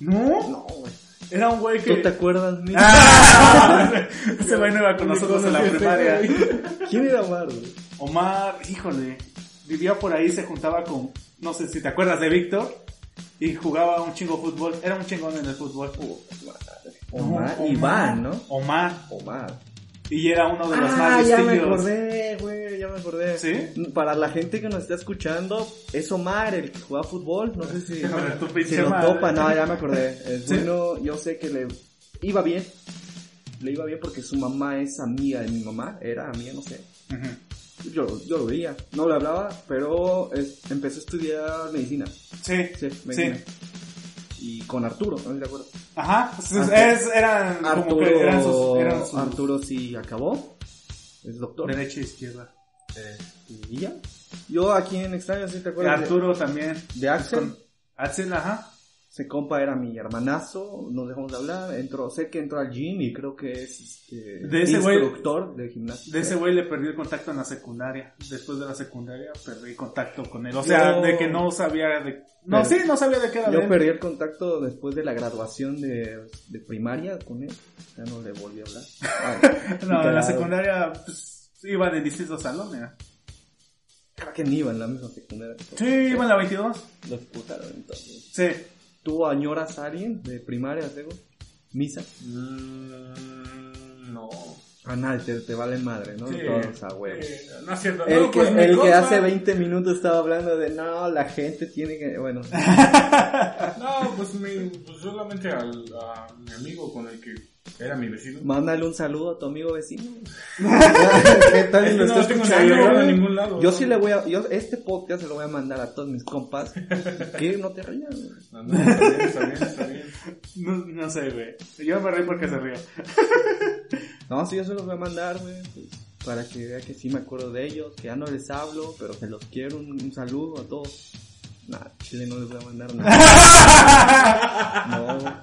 S2: ¿No?
S3: No, güey.
S2: Era un güey que...
S3: ¿Tú te acuerdas, mío?
S2: Ah, Ese güey no iba con nosotros en la primaria.
S3: ¿Quién era Omar, güey?
S2: Omar, híjole, vivía por ahí, se juntaba con, no sé si te acuerdas de Víctor, y jugaba un chingo fútbol, era un chingón en el fútbol.
S3: Omar,
S2: No,
S3: Iván, ¿no?
S2: Omar,
S3: Omar.
S2: Y era uno de los
S3: Ah,
S2: más
S3: ya me acordé, güey, ya me acordé.
S2: ¿Sí?
S3: Para la gente que nos está escuchando, es Omar, el que juega fútbol, no sé si, si lo topa, no, ya me acordé. Es
S2: ¿Sí?
S3: bueno, yo sé que le iba bien, le iba bien porque su mamá es amiga de mi mamá, era amiga, no sé.
S2: Ujú.
S3: Yo, yo lo veía, no le hablaba, pero es- empezó a estudiar medicina,
S2: Sí,
S3: sí, medicina.
S2: sí.
S3: Y con Arturo, ¿no de acuerdo?
S2: Ajá, es, eran como
S3: Arturo,
S2: que eran sus, eran sus
S3: Arturo sí acabó, es doctor.
S2: derecha e izquierda.
S3: Y ya. Yo aquí en Extraño, ¿sí te acuerdas? de-
S2: Arturo también.
S3: De Axel.
S2: Con- Axel, ajá.
S3: Ese compa era mi hermanazo, nos dejamos de hablar, entró, sé que entró al gym y creo que es este,
S2: De ese güey-
S3: instructor de gimnasio.
S2: De ese güey le perdí el contacto en la secundaria. Después de la secundaria perdí contacto con él. O sea,
S3: Yo-
S2: de que no sabía de... No, sí, no sabía de qué era de
S3: Yo perdí el contacto después de la graduación de, de primaria con él, ya no le volví a hablar.
S2: No, en la secundaria pues, iban en distintos salones.
S3: Creo que ni iba en la misma secundaria.
S2: Sí, iban en la 22.
S3: Lo expulsaron entonces.
S2: Sí.
S3: ¿Tú añoras a alguien de primaria, Tego? ¿Misa?
S5: Mm, no.
S3: A nadie, te, te vale madre, ¿no?
S5: Sí,
S3: Todos a
S5: sí, no es cierto.
S3: El,
S5: No,
S3: que,
S5: pues
S3: el que hace 20 minutos estaba hablando de no, la gente tiene que. Bueno,
S5: No, pues, mi, pues solamente al, a mi amigo con el que era mi vecino.
S3: mándale un saludo a tu amigo vecino. ¿Qué tal lo
S5: no
S3: está escuchando?
S5: ningún lado.
S3: Yo
S5: ¿no?
S3: sí le voy a. Yo este podcast se lo voy a mandar a todos mis compas. Que no te rías. güey.
S5: No, no, está bien, está bien, está bien.
S2: No, no sé, güey. Yo me reí porque se rió.
S3: No, sí, yo se los voy a mandar, güey. pues, para que vea que sí me acuerdo de ellos. Que ya no les hablo, pero que los quiero. Un, un saludo a todos. Nah, chile no les voy a mandar nada. No.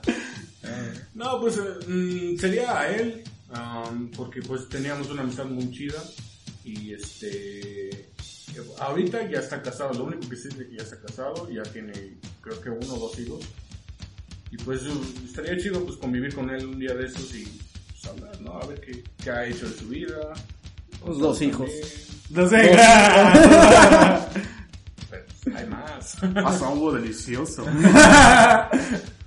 S5: No, pues eh, mm, sería a él, porque pues teníamos una amistad muy chida y este ahorita ya está casado, lo único que sé es de que ya está casado, ya tiene creo que uno o dos hijos y pues uh, estaría chido pues convivir con él un día de esos y pues, hablar, ¿no? A ver qué, qué ha hecho de su vida.
S3: Pues dos hijos.
S2: Sé.
S5: pero, pues, hay más.
S2: Pasó algo delicioso.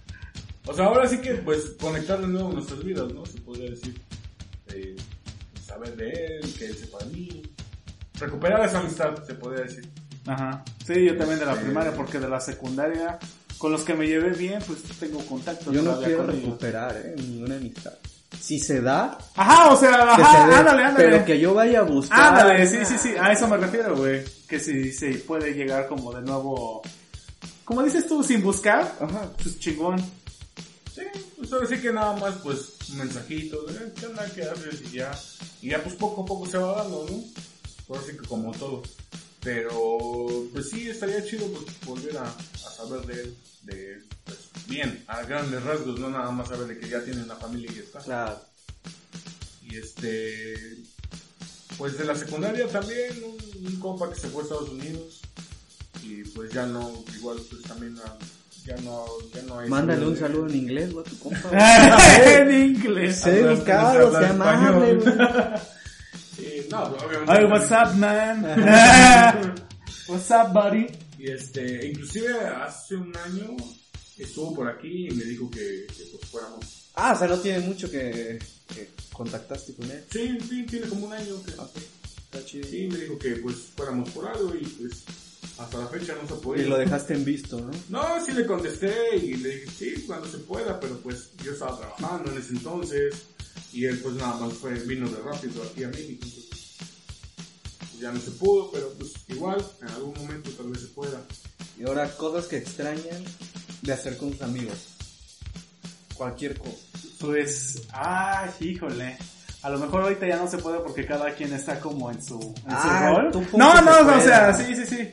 S5: O sea, ahora sí que, pues, conectar de nuevo nuestras vidas, ¿no? Se podría decir. Eh, saber de él, que él sepa de mí. Recuperar esa amistad, se podría decir.
S2: Ajá. Sí, yo también de la primaria, porque de la secundaria, con los que me llevé bien, pues tengo contacto.
S3: Yo no quiero recuperar, eh, ninguna amistad. Si se da,
S2: Ajá, o sea, ajá,
S3: se
S2: ándale, ándale.
S3: Pero que yo vaya a buscar.
S2: Ándale, sí, sí, sí, a eso me refiero, güey. Que si se puede llegar como de nuevo, como dices tú, sin buscar,
S3: Ajá.
S2: pues chingón.
S5: Sí, pues ahora sí que nada más, pues, un mensajito, de, "Eh, ¿qué onda? ¿Qué haces? Y ya. Y ya, pues, poco a poco se va dando, ¿no? Ahora sí que como todo. Pero, pues sí, estaría chido, pues, volver a, a saber de él, de él, pues, bien, a grandes rasgos, no nada más saber de que ya tiene una familia y ya está.
S3: Claro.
S5: Y este, pues de la secundaria también, un, un compa que se fue a Estados Unidos. Y pues ya no, igual pues también ah, ya no, ya no hay.
S3: Mándale un saludo en inglés, güey, a tu compa.
S2: en inglés.
S3: Sé educado, sé amable, güey.
S5: Sí, no, pues, obviamente.
S2: Ay, what's up, man? what's up, buddy?
S5: Y este, inclusive hace un año estuvo por aquí y me dijo que, que pues fuéramos.
S3: Ah, o sea, no tiene mucho que, que contactaste con él.
S5: Sí, sí, tiene como un año que.
S3: Está chido.
S5: Sí, me dijo que pues fuéramos por algo y pues hasta la fecha no se ha
S3: Y lo dejaste en visto, ¿no?
S5: No, sí le contesté y le dije sí, cuando se pueda, pero pues yo estaba trabajando en ese entonces y él pues nada más fue, vino de rápido aquí a México. entonces, pues, ya no se pudo, pero pues igual, en algún momento tal vez se pueda.
S3: Y ahora, cosas que extrañan de hacer con tus amigos. Cualquier cosa.
S2: Pues, ay, híjole. A lo mejor ahorita ya no se puede porque cada quien está como en su, en
S3: Ah,
S2: su rol. No, no, o sea, sí, sí, sí.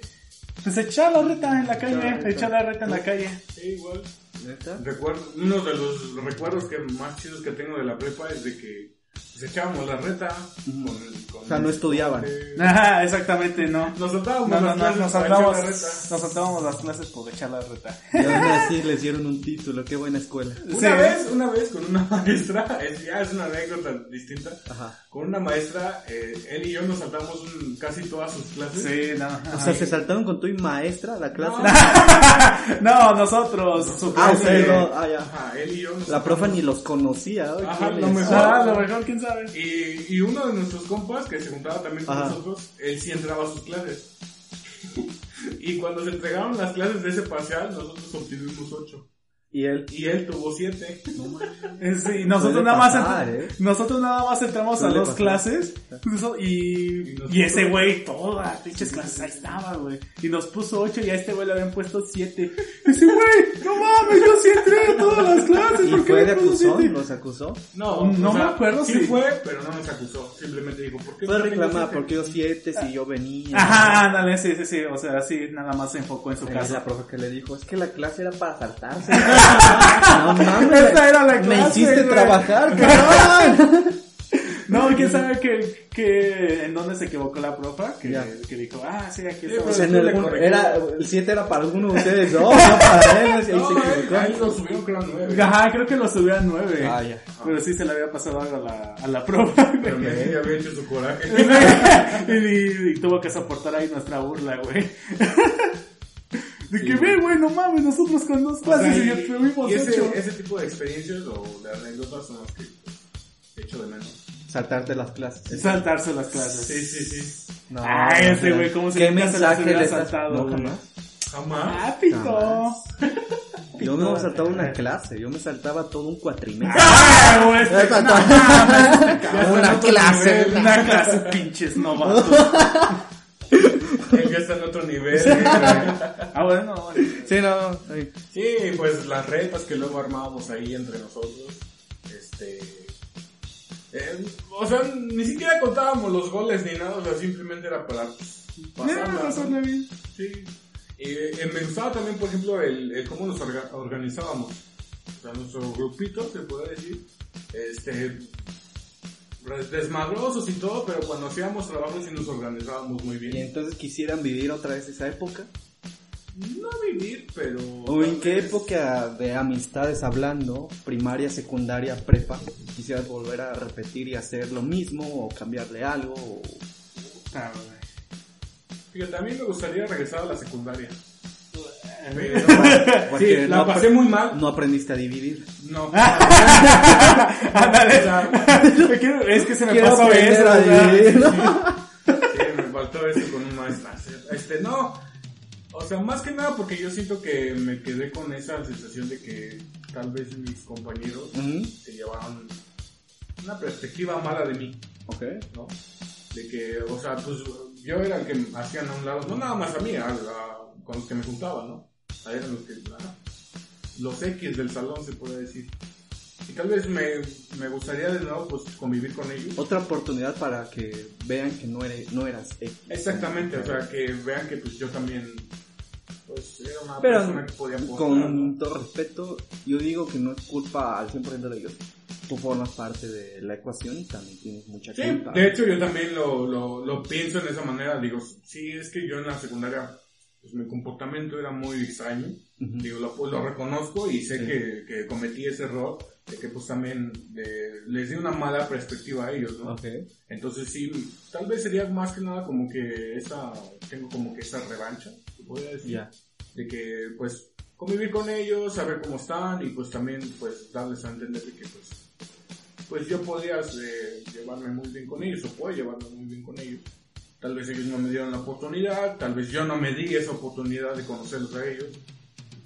S2: Pues echar la reta en la calle,
S5: Echar la reta.
S2: en la calle.
S5: Sí, igual.
S3: ¿Neta?
S5: Recuerdo, uno de los recuerdos que más chidos que tengo de la prepa es de que pues, echábamos la reta con, el- con
S3: O sea, no estudiaban.
S5: eh,
S2: Ajá, exactamente, no.
S5: Nos saltábamos
S2: No, no,
S5: las
S2: no,
S5: clases
S2: nos
S5: para echar
S2: saltábamos,
S5: la reta.
S2: nos saltábamos las clases por echar la reta.
S3: Y aún así les dieron un título. Qué buena escuela.
S5: Una
S2: Sí.
S5: vez, una vez con una maestra, es, ya es una anécdota distinta.
S3: Ajá.
S5: Con una maestra, eh, él y yo nos saltamos un- casi todas sus clases.
S2: Sí, no.
S3: O sea, se saltaron con tu y maestra la clase.
S2: No, nosotros. su
S3: Ah, ustedes no. Ah, ya.
S5: Ajá, él y yo nos
S3: La profa ni los conocía. ¿eh?
S5: Ajá,
S3: ¿Quién
S5: lo mejor.
S2: Ah, lo mejor, quién sabe.
S5: Y, y uno de nuestros compas que se juntaba también con
S3: Ajá.
S5: nosotros, él sí entraba a sus clases. y cuando se entregaron las clases de ese parcial, nosotros obtuvimos 8.
S3: Y él.
S5: Y él tuvo 7.
S2: Eh, Sí, nosotros nada más
S3: pasar,
S2: entra-
S3: ¿eh?
S2: nosotros nada más entramos a dos
S3: pasar.
S2: clases eso- y,
S5: Y
S2: y, ese güey todas las pinches clases ahí estaba, güey. Y nos puso ocho y a este güey le habían puesto siete. Dice, güey, no mames, yo sí entré a todas las clases.
S3: ¿Y
S2: ¿por qué
S3: fue de
S2: siete?"
S3: ¿Los acusó?
S5: No,
S2: No
S5: o sea,
S2: me acuerdo
S5: sí
S2: si-
S5: fue, pero no nos acusó. Simplemente dijo, ¿por qué no tengo
S3: reclamar
S5: siete?
S3: porque yo siete si yo venía.
S2: Ajá, ándale, sí, sí, sí. O sea, sí, nada más se enfocó en su casa.
S3: la profe que le dijo, es que la clase era para saltarse. no mames.
S2: Esa era la
S3: Me
S2: clase,
S3: hiciste
S2: güey.
S3: trabajar, cabrón.
S2: No, quién sabe que, que en dónde se equivocó la profa, que, que dijo, ah, sí, aquí está.
S5: Corrigió.
S3: era, el 7 era para alguno de ustedes, no, no para él, ahí se
S5: No,
S3: equivocó.
S5: a él lo subieron creo a 9.
S2: Ajá, creo que lo subió a nueve.
S3: Ah, ya.
S2: Pero sí se le había pasado algo a la, a la profa,
S5: Pero
S2: güey.
S5: me había hecho su coraje.
S2: y, y- y tuvo que soportar ahí nuestra burla, güey. De que ve, güey, no mames, nosotros con dos
S5: O sea,
S2: clases y,
S5: y-
S2: ya tuvimos
S5: ese, ese tipo de experiencias o de anécdotas son las que pues, echo de menos.
S3: Saltarte las clases.
S2: Saltarse las clases.
S5: Sí, sí, sí.
S3: No,
S2: Ay,
S3: no,
S2: ese
S3: no.
S2: güey, ¿cómo se
S3: ¿Qué mensaje le
S2: saltado,
S3: No, jamás.
S5: Jamás.
S2: Ah, pito.
S3: Yo me saltaba una clase, yo me saltaba todo un cuatrimestre.
S2: Ah, güey, este- no
S3: una clase.
S5: nivel.
S2: Una clase pinches novatos.
S5: Él ya está en otro nivel.
S2: Ah, bueno,
S3: Sí, no. ay.
S5: Sí, pues las retas que luego armábamos ahí entre nosotros. Este. eh, o sea, ni siquiera contábamos los goles ni nada, o sea, simplemente era para
S2: Ya,
S5: ¿no?
S2: bien.
S5: Sí. Y eh, me gustaba también, por ejemplo, el, el cómo nos orga- organizábamos. O sea, nuestro grupito, se puede decir. Este. Re- Desmadrosos y todo, pero cuando hacíamos trabajos sí nos organizábamos muy
S3: Y
S5: bien.
S3: entonces quisieran vivir otra vez esa época.
S5: No vivir, pero.
S3: ¿O en qué
S5: vez-
S3: época de amistades hablando, primaria, secundaria, prepa, quisieras volver a repetir y hacer lo mismo o cambiarle algo? o-
S2: Ah.
S5: Fíjate, a mí me gustaría regresar a la secundaria.
S3: Porque
S5: sí, la
S3: no
S5: pasé muy mal.
S3: No aprendiste a dividir.
S5: No.
S2: Ándale.
S5: O sea,
S2: Es que se me
S3: Quiero
S2: pasó eso.
S3: a.
S5: Sí, me faltó eso con un maestro. Este, no. O sea, más que nada porque yo siento que me quedé con esa sensación de que tal vez mis compañeros
S3: Ujú.
S5: se llevaban una perspectiva mala de mí,
S3: Ok.
S5: ¿no? De que, o sea, pues yo era el que hacían a un lado, no nada más a mí, a, a- con los que me juntaba, ¿no? Eran los que, ah, los X del salón se puede decir. Y tal vez me, me gustaría de nuevo pues convivir con ellos.
S3: Otra oportunidad para que vean que no, eres, no eras X.
S5: Exactamente, o sea, que vean que pues yo también pues era una
S3: Pero
S5: persona que podía aportar,
S3: con
S5: ¿no?
S3: todo respeto, yo digo que no es culpa al 100% de ellos. tú formas parte de la ecuación y también tienes mucha
S5: Sí,
S3: culpa.
S5: de hecho yo también lo, lo, lo pienso en esa manera. Digo, sí, es que yo en la secundaria, pues mi comportamiento era muy extraño. Digo, lo, pues, lo reconozco y sé que, que cometí ese error de que pues también les di una mala perspectiva a ellos, ¿no? Entonces sí, tal vez sería más que nada como que esta, tengo como que esa revancha, se podría decir. De que pues convivir con ellos, saber cómo están y pues también pues darles a entender de que pues, pues yo podría eh, llevarme muy bien con ellos o puedo llevarme muy bien con ellos. Tal vez ellos no me dieron la oportunidad, tal vez yo no me di esa oportunidad de conocerlos a ellos.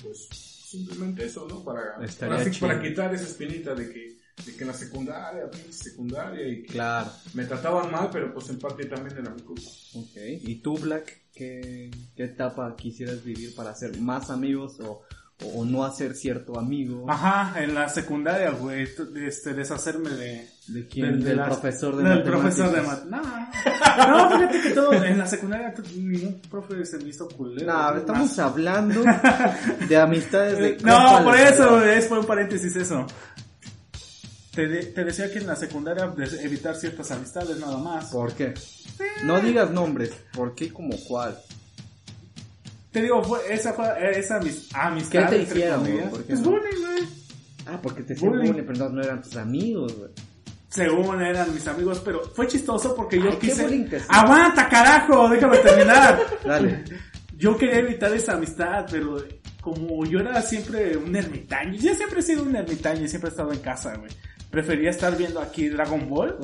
S5: Pues simplemente eso, ¿no? Para, para, quitar esa espinita de que, de que en la secundaria, secundaria y que
S3: Claro.
S5: me trataban mal, pero pues en parte también era mi culpa.
S3: Ok. ¿Y tú, Black, qué, qué etapa quisieras vivir para hacer más amigos o, o no hacer cierto amigo?
S2: Ajá, en la secundaria, güey, este, deshacerme de...
S3: ¿De quién?
S2: del- de
S3: Del
S2: las-
S3: profesor de
S2: del
S3: matemáticas.
S2: profesor de mat- No, no, fíjate que todo, en la secundaria ningún profe se me hizo culero.
S3: No, estamos hablando de amistades de...
S2: No, por
S3: de
S2: eso, es fue un paréntesis eso. Te, de- te decía que en la secundaria des- evitar ciertas amistades nada más.
S3: ¿Por qué? No digas nombres. ¿Por qué como cuál?
S2: Te digo, fue, esa fue esa amis- amistad.
S3: ¿Qué te hicieron, güey? ¿Por qué
S2: Pues
S3: no?
S2: bullying, güey.
S3: Ah, porque te hacían
S2: Bullying.
S3: pero no, eran tus amigos, güey.
S2: Según eran mis amigos, pero fue chistoso porque yo
S3: Ay, ¿qué
S2: quise... ¡Aguanta, carajo! Déjame terminar.
S3: Dale.
S2: Yo quería evitar esa amistad, pero como yo era siempre un ermitaño, yo siempre he sido un ermitaño y siempre he estado en casa, güey. Prefería estar viendo aquí Dragon Ball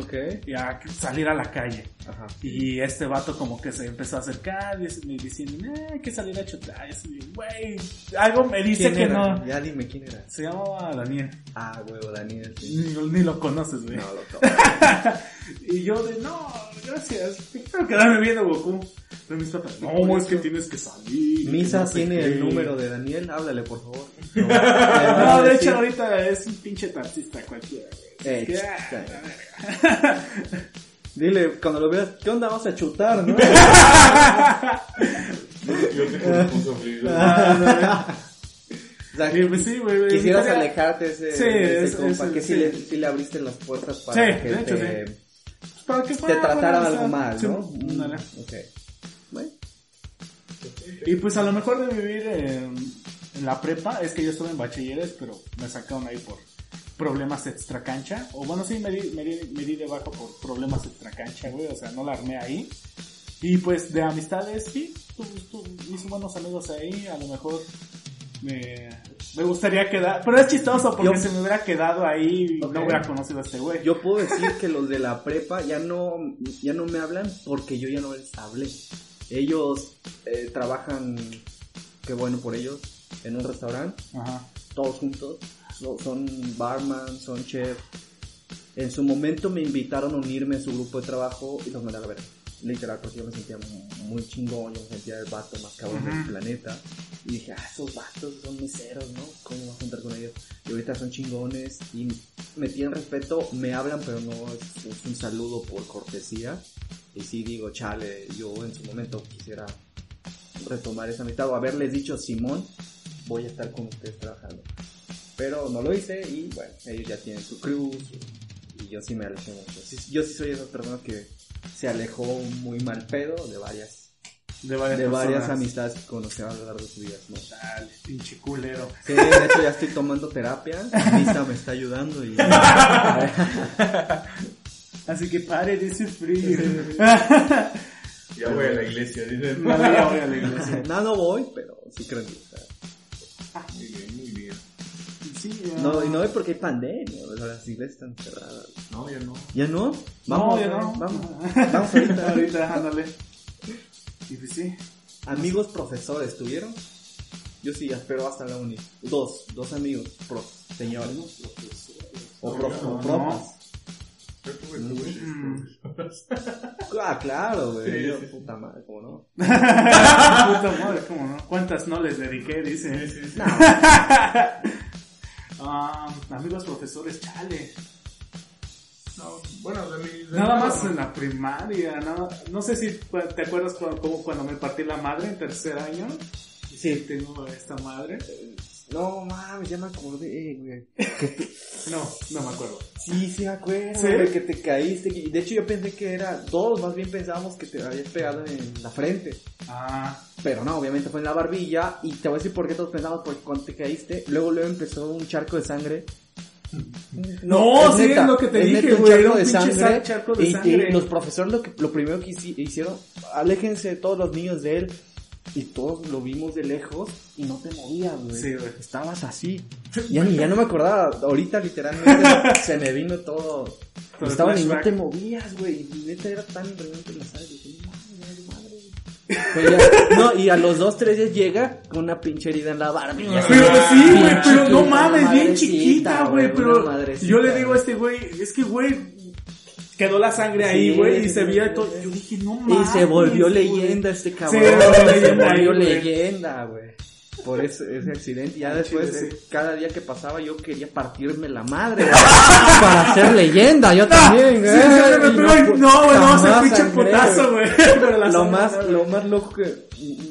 S2: y a salir a la calle.
S3: Ajá.
S2: Y este vato como que se empezó a acercar y me diciendo, "Eh, hay que salir a chutar. Y güey, algo me dice
S3: ¿Quién
S2: que
S3: era?
S2: no.
S3: Ya dime quién era.
S2: Se llamaba Daniel.
S3: Ah, huevo, Daniel. sí.
S2: Ni, ni lo conoces, güey.
S3: No, lo tomo.
S2: Y yo de, no, gracias. Quiero quedarme viendo Goku. Pero mis papás, no, es que tienes que salir.
S3: Misa
S2: no sé
S3: tiene
S2: qué".
S3: el número de Daniel, háblale por favor.
S2: No, de hecho ahorita es un pinche taxista cualquiera.
S3: Eh,
S2: Que, ah.
S3: Dile, cuando lo veas, ¿qué onda? Vamos a chutar, ¿no?
S5: Yo tengo responsabilidad.
S3: O sea,
S2: Y, pues, sí, güey, güey,
S3: quisieras
S2: estaría-
S3: alejarte ese,
S2: Sí,
S3: ese
S2: es-
S3: compa,
S2: es-
S3: que sí,
S2: sí.
S3: le, sí le abriste las puertas para
S2: Sí,
S3: que
S2: de hecho,
S3: te,
S2: sí. Para que
S3: te trataran algo mal, ¿no?
S2: Sí,
S3: Mm,
S2: ándale.
S3: ok. Bueno,
S2: Y pues a lo mejor de vivir en, en la prepa, es que yo estuve en bachilleres, pero me sacaron ahí por problemas extra cancha. O bueno, sí, me di, me di, me di de bajo por problemas extra cancha, güey. O sea, no la armé ahí. Y pues de amistades, sí, tu- tu- hice buenos amigos ahí. A lo mejor me, me gustaría quedar. Pero es chistoso porque
S3: Yo-
S2: si me hubiera quedado ahí,
S3: Ok.
S2: no hubiera conocido a este güey.
S3: yo puedo decir que los de la prepa ya no, ya no me hablan porque yo ya no les hablé. Ellos eh, trabajan, qué bueno por ellos, en un restaurante.
S2: Ajá.
S3: todos juntos. So- Son barman, son chef. En su momento me invitaron a unirme a su grupo de trabajo y los mandé a la verga. Literal, porque yo me sentía mu- muy chingón, yo me sentía el vato más cabrón del planeta. Y dije, ah, esos vatos son meseros, ¿no? ¿Cómo voy a juntar con ellos? Y ahorita son chingones y me tienen respeto, me hablan, pero no es, es un saludo por cortesía. Y sí digo, chale, yo en su momento quisiera retomar esa amistad o haberles dicho, Simón, voy a estar con ustedes trabajando. Pero no lo hice y bueno, ellos ya tienen su cruz y yo sí me alejé mucho. Yo sí soy esa persona que se alejó muy mal pedo de varias,
S2: De varias,
S3: de varias
S2: personas.
S3: amistades que conoció a lo largo de su vida. ¿no?
S2: Dale, pinche culero.
S3: Sí, de hecho ya estoy tomando terapia, Misa me está ayudando y...
S2: Así que pare de sufrir.
S5: Ya voy a la iglesia, dice.
S2: No, ya voy a la iglesia.
S3: no, no voy, pero sí creo que...
S5: Muy bien, muy bien.
S2: Sí, ya.
S3: No, y no es porque hay pandemia, o sea, las iglesias están cerradas.
S5: No, ya no.
S3: ¿Ya no?
S2: No, ya no.
S3: Vamos, vamos ahorita.
S2: ahorita, ándale. Y pues sí.
S3: Amigos profesores, ¿tuvieron? Yo sí, espero hasta la uni. Dos, dos amigos, prof, señores. O prof, o.
S5: Yo tuve.
S2: Mm.
S3: Ah, claro, güey.
S5: Sí,
S3: Yo,
S5: sí, sí.
S3: puta madre, ¿cómo no?
S2: Puta madre, ¿cómo no? ¿Cuántas no les dediqué? Dice.
S5: Sí, sí, sí.
S2: Ah, amigos profesores, chale.
S5: No, bueno, de mi. de
S2: Nada
S5: mi-
S2: más en la primaria, no, no sé si te acuerdas cu- como cuando me partí la madre en tercer año. Sí, tengo esta madre.
S3: No mames, ya me acordé, güey.
S2: No, no me acuerdo.
S3: Sí, sí me acuerdo,
S2: ¿Sí?
S3: güey, que te caíste. y De hecho, yo pensé que era dos, más bien pensábamos que te habías pegado en la frente.
S2: Ah,
S3: Pero no, obviamente fue en la barbilla. Y te voy a decir por qué todos pensamos, porque cuando te caíste, luego luego empezó un charco de sangre.
S2: No, sí, es lo que te dije, güey,
S3: charco de sangre.
S2: charco de
S3: y, y
S2: sangre.
S3: los profesores lo, que, lo primero que hici- hicieron, aléjense de todos los niños de él. Y todos lo vimos de lejos y no te movías, güey.
S2: Sí, güey.
S3: Estabas así. Ya, ni, ya no me acordaba. Ahorita literalmente se me vino todo.
S2: El
S3: Estaban y no te movías, güey. Y neta era tan impresionante la sangre. Dije, madre, güey. Pero ya- no, y a los dos, tres días llega con una pinche herida en la barbilla.
S2: Pero sí, güey, pero no mames, bien chiquita, güey, pero yo le digo a este güey, es que güey, quedó la sangre ahí,
S3: Sí,
S2: güey, y se veía todo, yo dije, no
S3: Y
S2: mames.
S3: se volvió leyenda este cabrón.
S2: Se volvió leyenda
S3: Se volvió
S2: güey.
S3: leyenda, güey. Por ese, ese accidente. Ya
S2: Al
S3: después,
S2: chile, sí.
S3: cada día que pasaba, yo quería partirme la madre. para ser leyenda, yo también,
S2: Sí,
S3: güey. Y
S2: pegó- no, güey, no, ese pinche putazo, güey.
S3: Lo más, lo más loco que,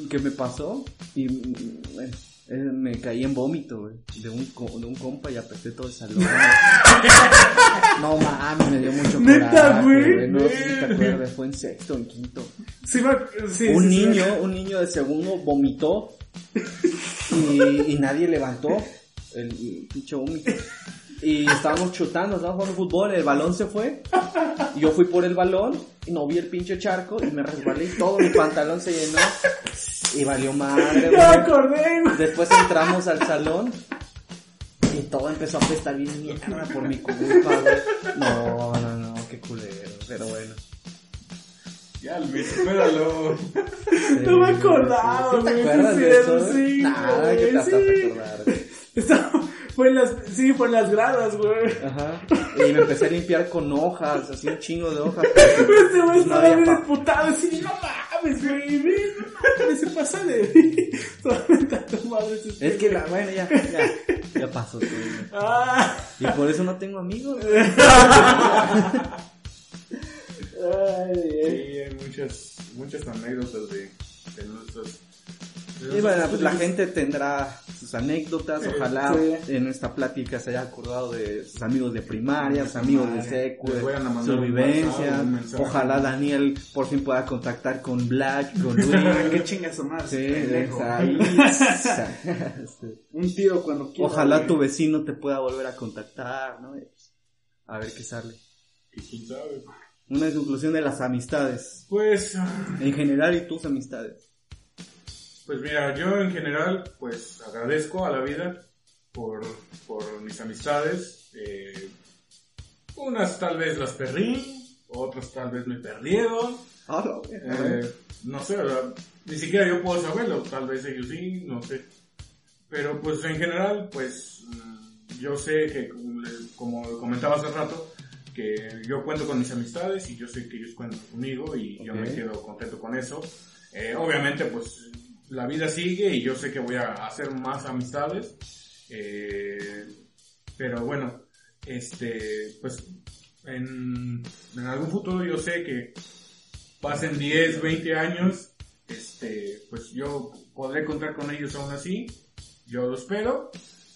S3: que me pasó, y bueno, eh, me caí en vómito, güey, de un, co- de un compa y apesté todo el salón. no mames, me dio mucho
S2: Neta,
S3: coraje,
S2: güey.
S3: No sé si te acuerdas, fue en sexto, en quinto.
S2: Sí, me- sí,
S3: un
S2: sí,
S3: niño, un niño de segundo vomitó y, y nadie levantó el pinche vómito. Y estábamos chutando, estábamos jugando fútbol, el balón se fue. Y yo fui por el balón y no vi el pinche charco y me resbalé y todo mi pantalón se llenó. Y valió madre,
S2: Ya me
S3: güey.
S2: acordé, güey.
S3: Después entramos al salón y todo empezó a apestar bien mierda por mi culpa, güey. No, no, no, qué culero, pero bueno.
S5: Ya, Luis, espéralo.
S2: No me acordaba,
S3: ¿Sí ¿Te
S2: güey,
S3: acuerdas
S2: sí,
S3: de eso?
S2: sí,
S3: güey? Nada,
S2: güey,
S3: que te vas a
S2: sí.
S3: acordar, güey.
S2: Fue en las, sí, fue en las gradas, güey.
S3: Ajá. Y me empecé a limpiar con hojas, así un chingo de hojas.
S2: Este güey
S3: No
S2: estaba bien disputado, así, no mames, güey, no mames, se pasa de Solamente
S3: Es que la, bueno, ya, ya, ya pasó güey.
S2: Ah,
S3: Y por eso no tengo amigos.
S2: ay,
S5: Sí,
S2: ay.
S5: hay muchas, muchas anécdotas de, de nuestros...
S3: Y bueno, pues la gente tendrá sus anécdotas, ojalá
S2: Sí.
S3: en esta plática se haya acordado de sus amigos de primaria, sus amigos de secu,
S5: Les
S3: de
S5: vayan a mandar
S3: sus
S5: un
S3: vivencias.
S5: WhatsApp, un mensaje.
S3: Ojalá Daniel por fin pueda contactar con Black, con Luis.
S2: qué chingas su madre,
S3: Sí.
S2: Un tiro cuando quiera.
S3: Ojalá tu vecino te pueda volver a contactar, ¿no? Pues, A ver qué sale.
S5: quién sabe.
S3: Una conclusión de las amistades.
S5: Pues,
S3: En general y tus amistades.
S5: Pues mira, yo en general, pues agradezco a la vida por, por mis amistades. Eh, unas tal vez las perdí, otras tal vez me perdieron. Eh, no sé, ¿verdad? ni siquiera yo puedo saberlo, tal vez ellos sí, no sé. Pero pues en general, pues mm, yo sé que, como comentaba hace rato, que yo cuento con mis amistades y yo sé que ellos cuentan conmigo y yo
S3: Ok.
S5: me quedo contento con eso. Eh, obviamente, pues la vida sigue y yo sé que voy a hacer más amistades. Eh, pero bueno, este, pues en, algún futuro yo sé que pasen 10, 20 años, este, pues yo podré contar con ellos aún así, yo lo espero,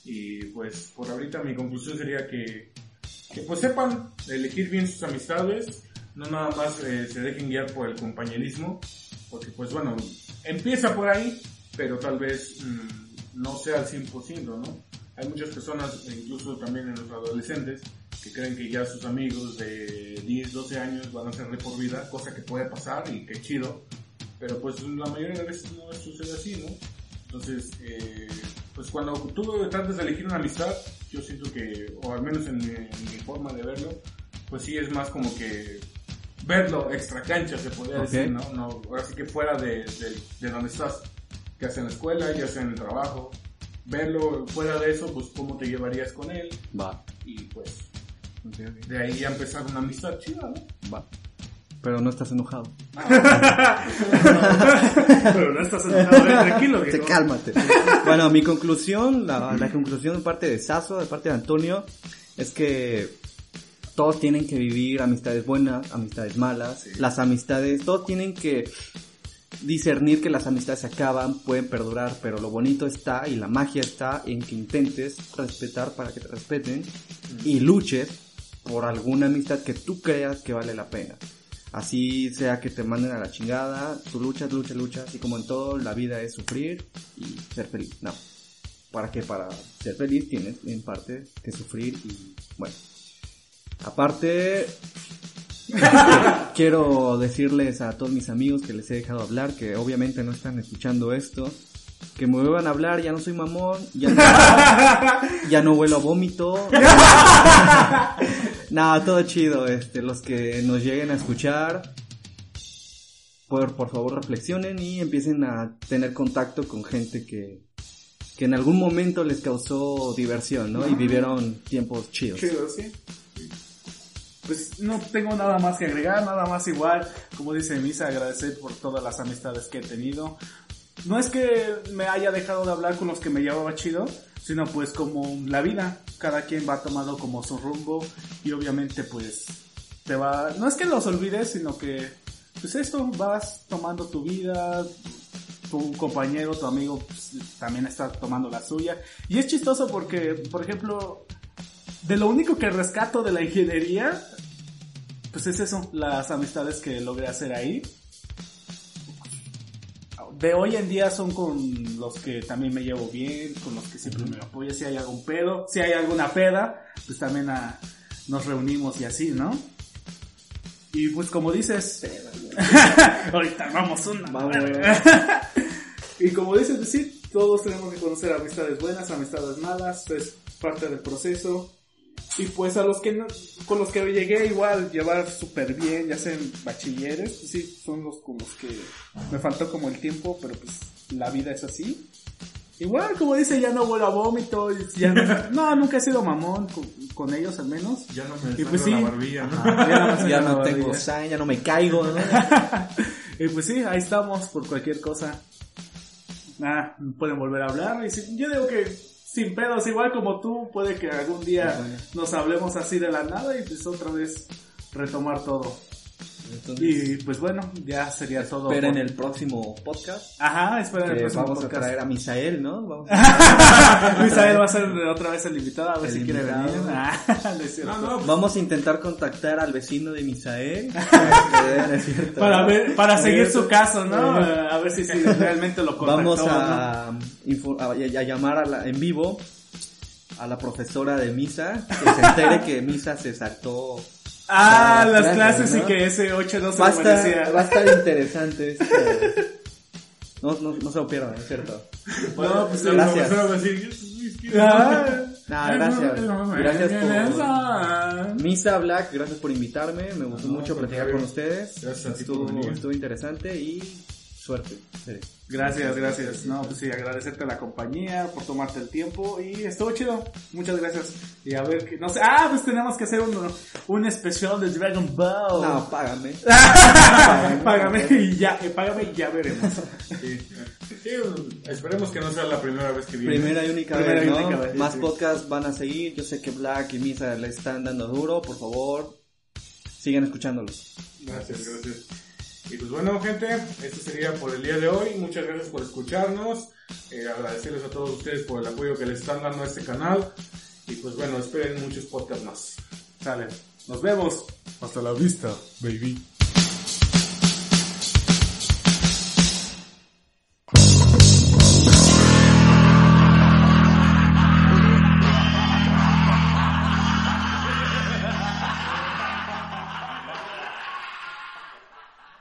S5: y pues por ahorita mi conclusión sería que, que pues sepan elegir bien sus amistades, no nada más eh, se dejen guiar por el compañerismo, porque pues bueno, empieza por ahí, pero tal vez mm, no sea al 100%, ¿no? Hay muchas personas, incluso también en los adolescentes, que creen que ya sus amigos de 10, 12 años van a ser de por vida, cosa que puede pasar y que chido, pero pues la mayoría de veces no sucede así, ¿no? Entonces, eh, pues cuando tú tratas de elegir una amistad, yo siento que, o al menos en mi, en mi forma de verlo, pues sí es más como que verlo extra cancha, se podría decir, ¿no? no ahora sí que fuera de, de, de donde estás, ya sea en la escuela, ya sea en el trabajo, verlo fuera de eso, pues cómo te llevarías con él
S3: Va.
S5: y pues de ahí ya empezar una amistad chida, ¿no?
S3: Va. Pero no estás enojado.
S2: Pero no estás enojado, eh, tranquilo,
S3: Te cálmate. Bueno, mi conclusión, la, la conclusión de parte de Saso, de parte de Antonio, es que todos tienen que vivir amistades buenas, amistades malas. Las amistades, todos tienen que discernir que las amistades se acaban, pueden perdurar, pero lo bonito está y la magia está en que intentes respetar para que te respeten y luches por alguna amistad que tú creas que vale la pena. Así sea que te manden a la chingada, tú luchas, luchas, luchas, y como en todo, la vida es sufrir y ser feliz. No. ¿Para qué? Para ser feliz tienes en parte que sufrir y bueno. Aparte, quiero decirles a todos mis amigos que les he dejado hablar, que obviamente no están escuchando esto, que me vuelvan a hablar, ya no soy mamón, ya no, ya no huelo a vómito. Nada, todo chido, este, los que nos lleguen a escuchar, por, por favor reflexionen y empiecen a tener contacto con gente que, que en algún momento les causó diversión, ¿no? Y vivieron tiempos chidos.
S2: Chido, sí. Pues no tengo nada más que agregar, nada más igual, como dice Misa, agradecer por todas las amistades que he tenido. No es que me haya dejado de hablar con los que me llevaba chido, sino pues como la vida, cada quien va tomando como su rumbo y obviamente pues te va, no es que los olvides, sino que pues esto vas tomando tu vida, tu compañero, tu amigo pues, también está tomando la suya. Y es chistoso porque, por ejemplo, de lo único que rescato de la ingeniería, pues es eso, las amistades que logré hacer ahí. De hoy en día son con los que también me llevo bien, con los que siempre me apoyan, si hay algún pedo, si hay alguna peda, pues también ah, nos reunimos y así, ¿no? Y pues como dices, ahorita vamos una.
S3: Vamos.
S2: y como dices, pues sí, todos tenemos que conocer amistades buenas, amistades malas, es parte del proceso. Y pues a los que no, con los que llegué igual llevar súper bien, ya sean bachilleres, pues sí, son los con los que me faltó como el tiempo, pero pues la vida es así. Igual, como dice, ya no vuelo a vómito, ya no, no, nunca he sido mamón con, con ellos al menos.
S5: Ya no me
S2: Y pues sí.
S5: la barbilla, ¿no?
S2: Ajá, ya no, me
S3: Ya
S2: sale
S3: no
S2: la
S3: tengo sangre, ya no me caigo, ¿no?
S2: Y pues sí, ahí estamos por cualquier cosa. Ah, pueden volver a hablar. Y si- yo digo que sin pedos, igual como tú, puede que algún día nos hablemos así de la nada y pues otra vez retomar todo.
S3: Entonces,
S2: Y pues bueno, ya sería todo.
S3: esperen
S2: por-
S3: el próximo podcast.
S2: Ajá, esperen el próximo
S3: vamos a
S2: podcast.
S3: traer a Misael, ¿no? Vamos a,
S2: Misael va a ser otra vez el invitado, a ver
S3: El
S2: si quiere
S3: invitado.
S2: venir. Ah, no es cierto.
S5: No, no,
S3: vamos a intentar contactar al vecino de Misael. No es cierto,
S2: Para ver, para seguir su caso, ¿no? A ver si, si realmente lo contactó.
S3: Vamos a, a, a llamar a la- en vivo a la profesora de Misa, que se entere que Misa se saltó.
S2: Ah,
S3: Las
S2: las
S3: clases,
S2: clases y
S3: ¿no?
S2: que ese 8 no se
S3: Va a, va a estar interesante esto. No, no, no se lo pierdan, es cierto.
S2: No, pues
S3: gracias.
S5: a decir.
S2: Ah,
S3: Nah, gracias. Gracias por... Misa Black, gracias por invitarme. Me gustó
S5: No,
S3: mucho platicar con ustedes.
S5: Gracias a ti por
S3: Estuvo,
S5: venir.
S3: estuvo interesante y suerte. Sí.
S2: Gracias, gracias. No, pues sí, agradecerte la compañía por tomarte el tiempo y estuvo chido. Muchas gracias. Y a ver, que, no sé, ah, pues tenemos que hacer un, un especial de Dragon Ball.
S3: No, págame.
S2: págame y ya, eh, págame y ya veremos.
S5: Sí. Sí, esperemos que no sea la primera vez que viene.
S3: Primera y única
S2: Primera
S3: vez, ¿no?
S2: única vez,
S3: Más
S2: sí.
S3: podcasts van a seguir. Yo sé que Black y Misa le están dando duro. Por favor, sigan escuchándolos.
S5: Gracias, gracias. Y pues bueno, gente, esto sería por el día de hoy. Muchas gracias por escucharnos. Eh, agradecerles a todos ustedes por el apoyo que les están dando a este canal. Y pues bueno, esperen muchos podcasts más.
S2: Sale. Nos vemos. Hasta la vista, baby.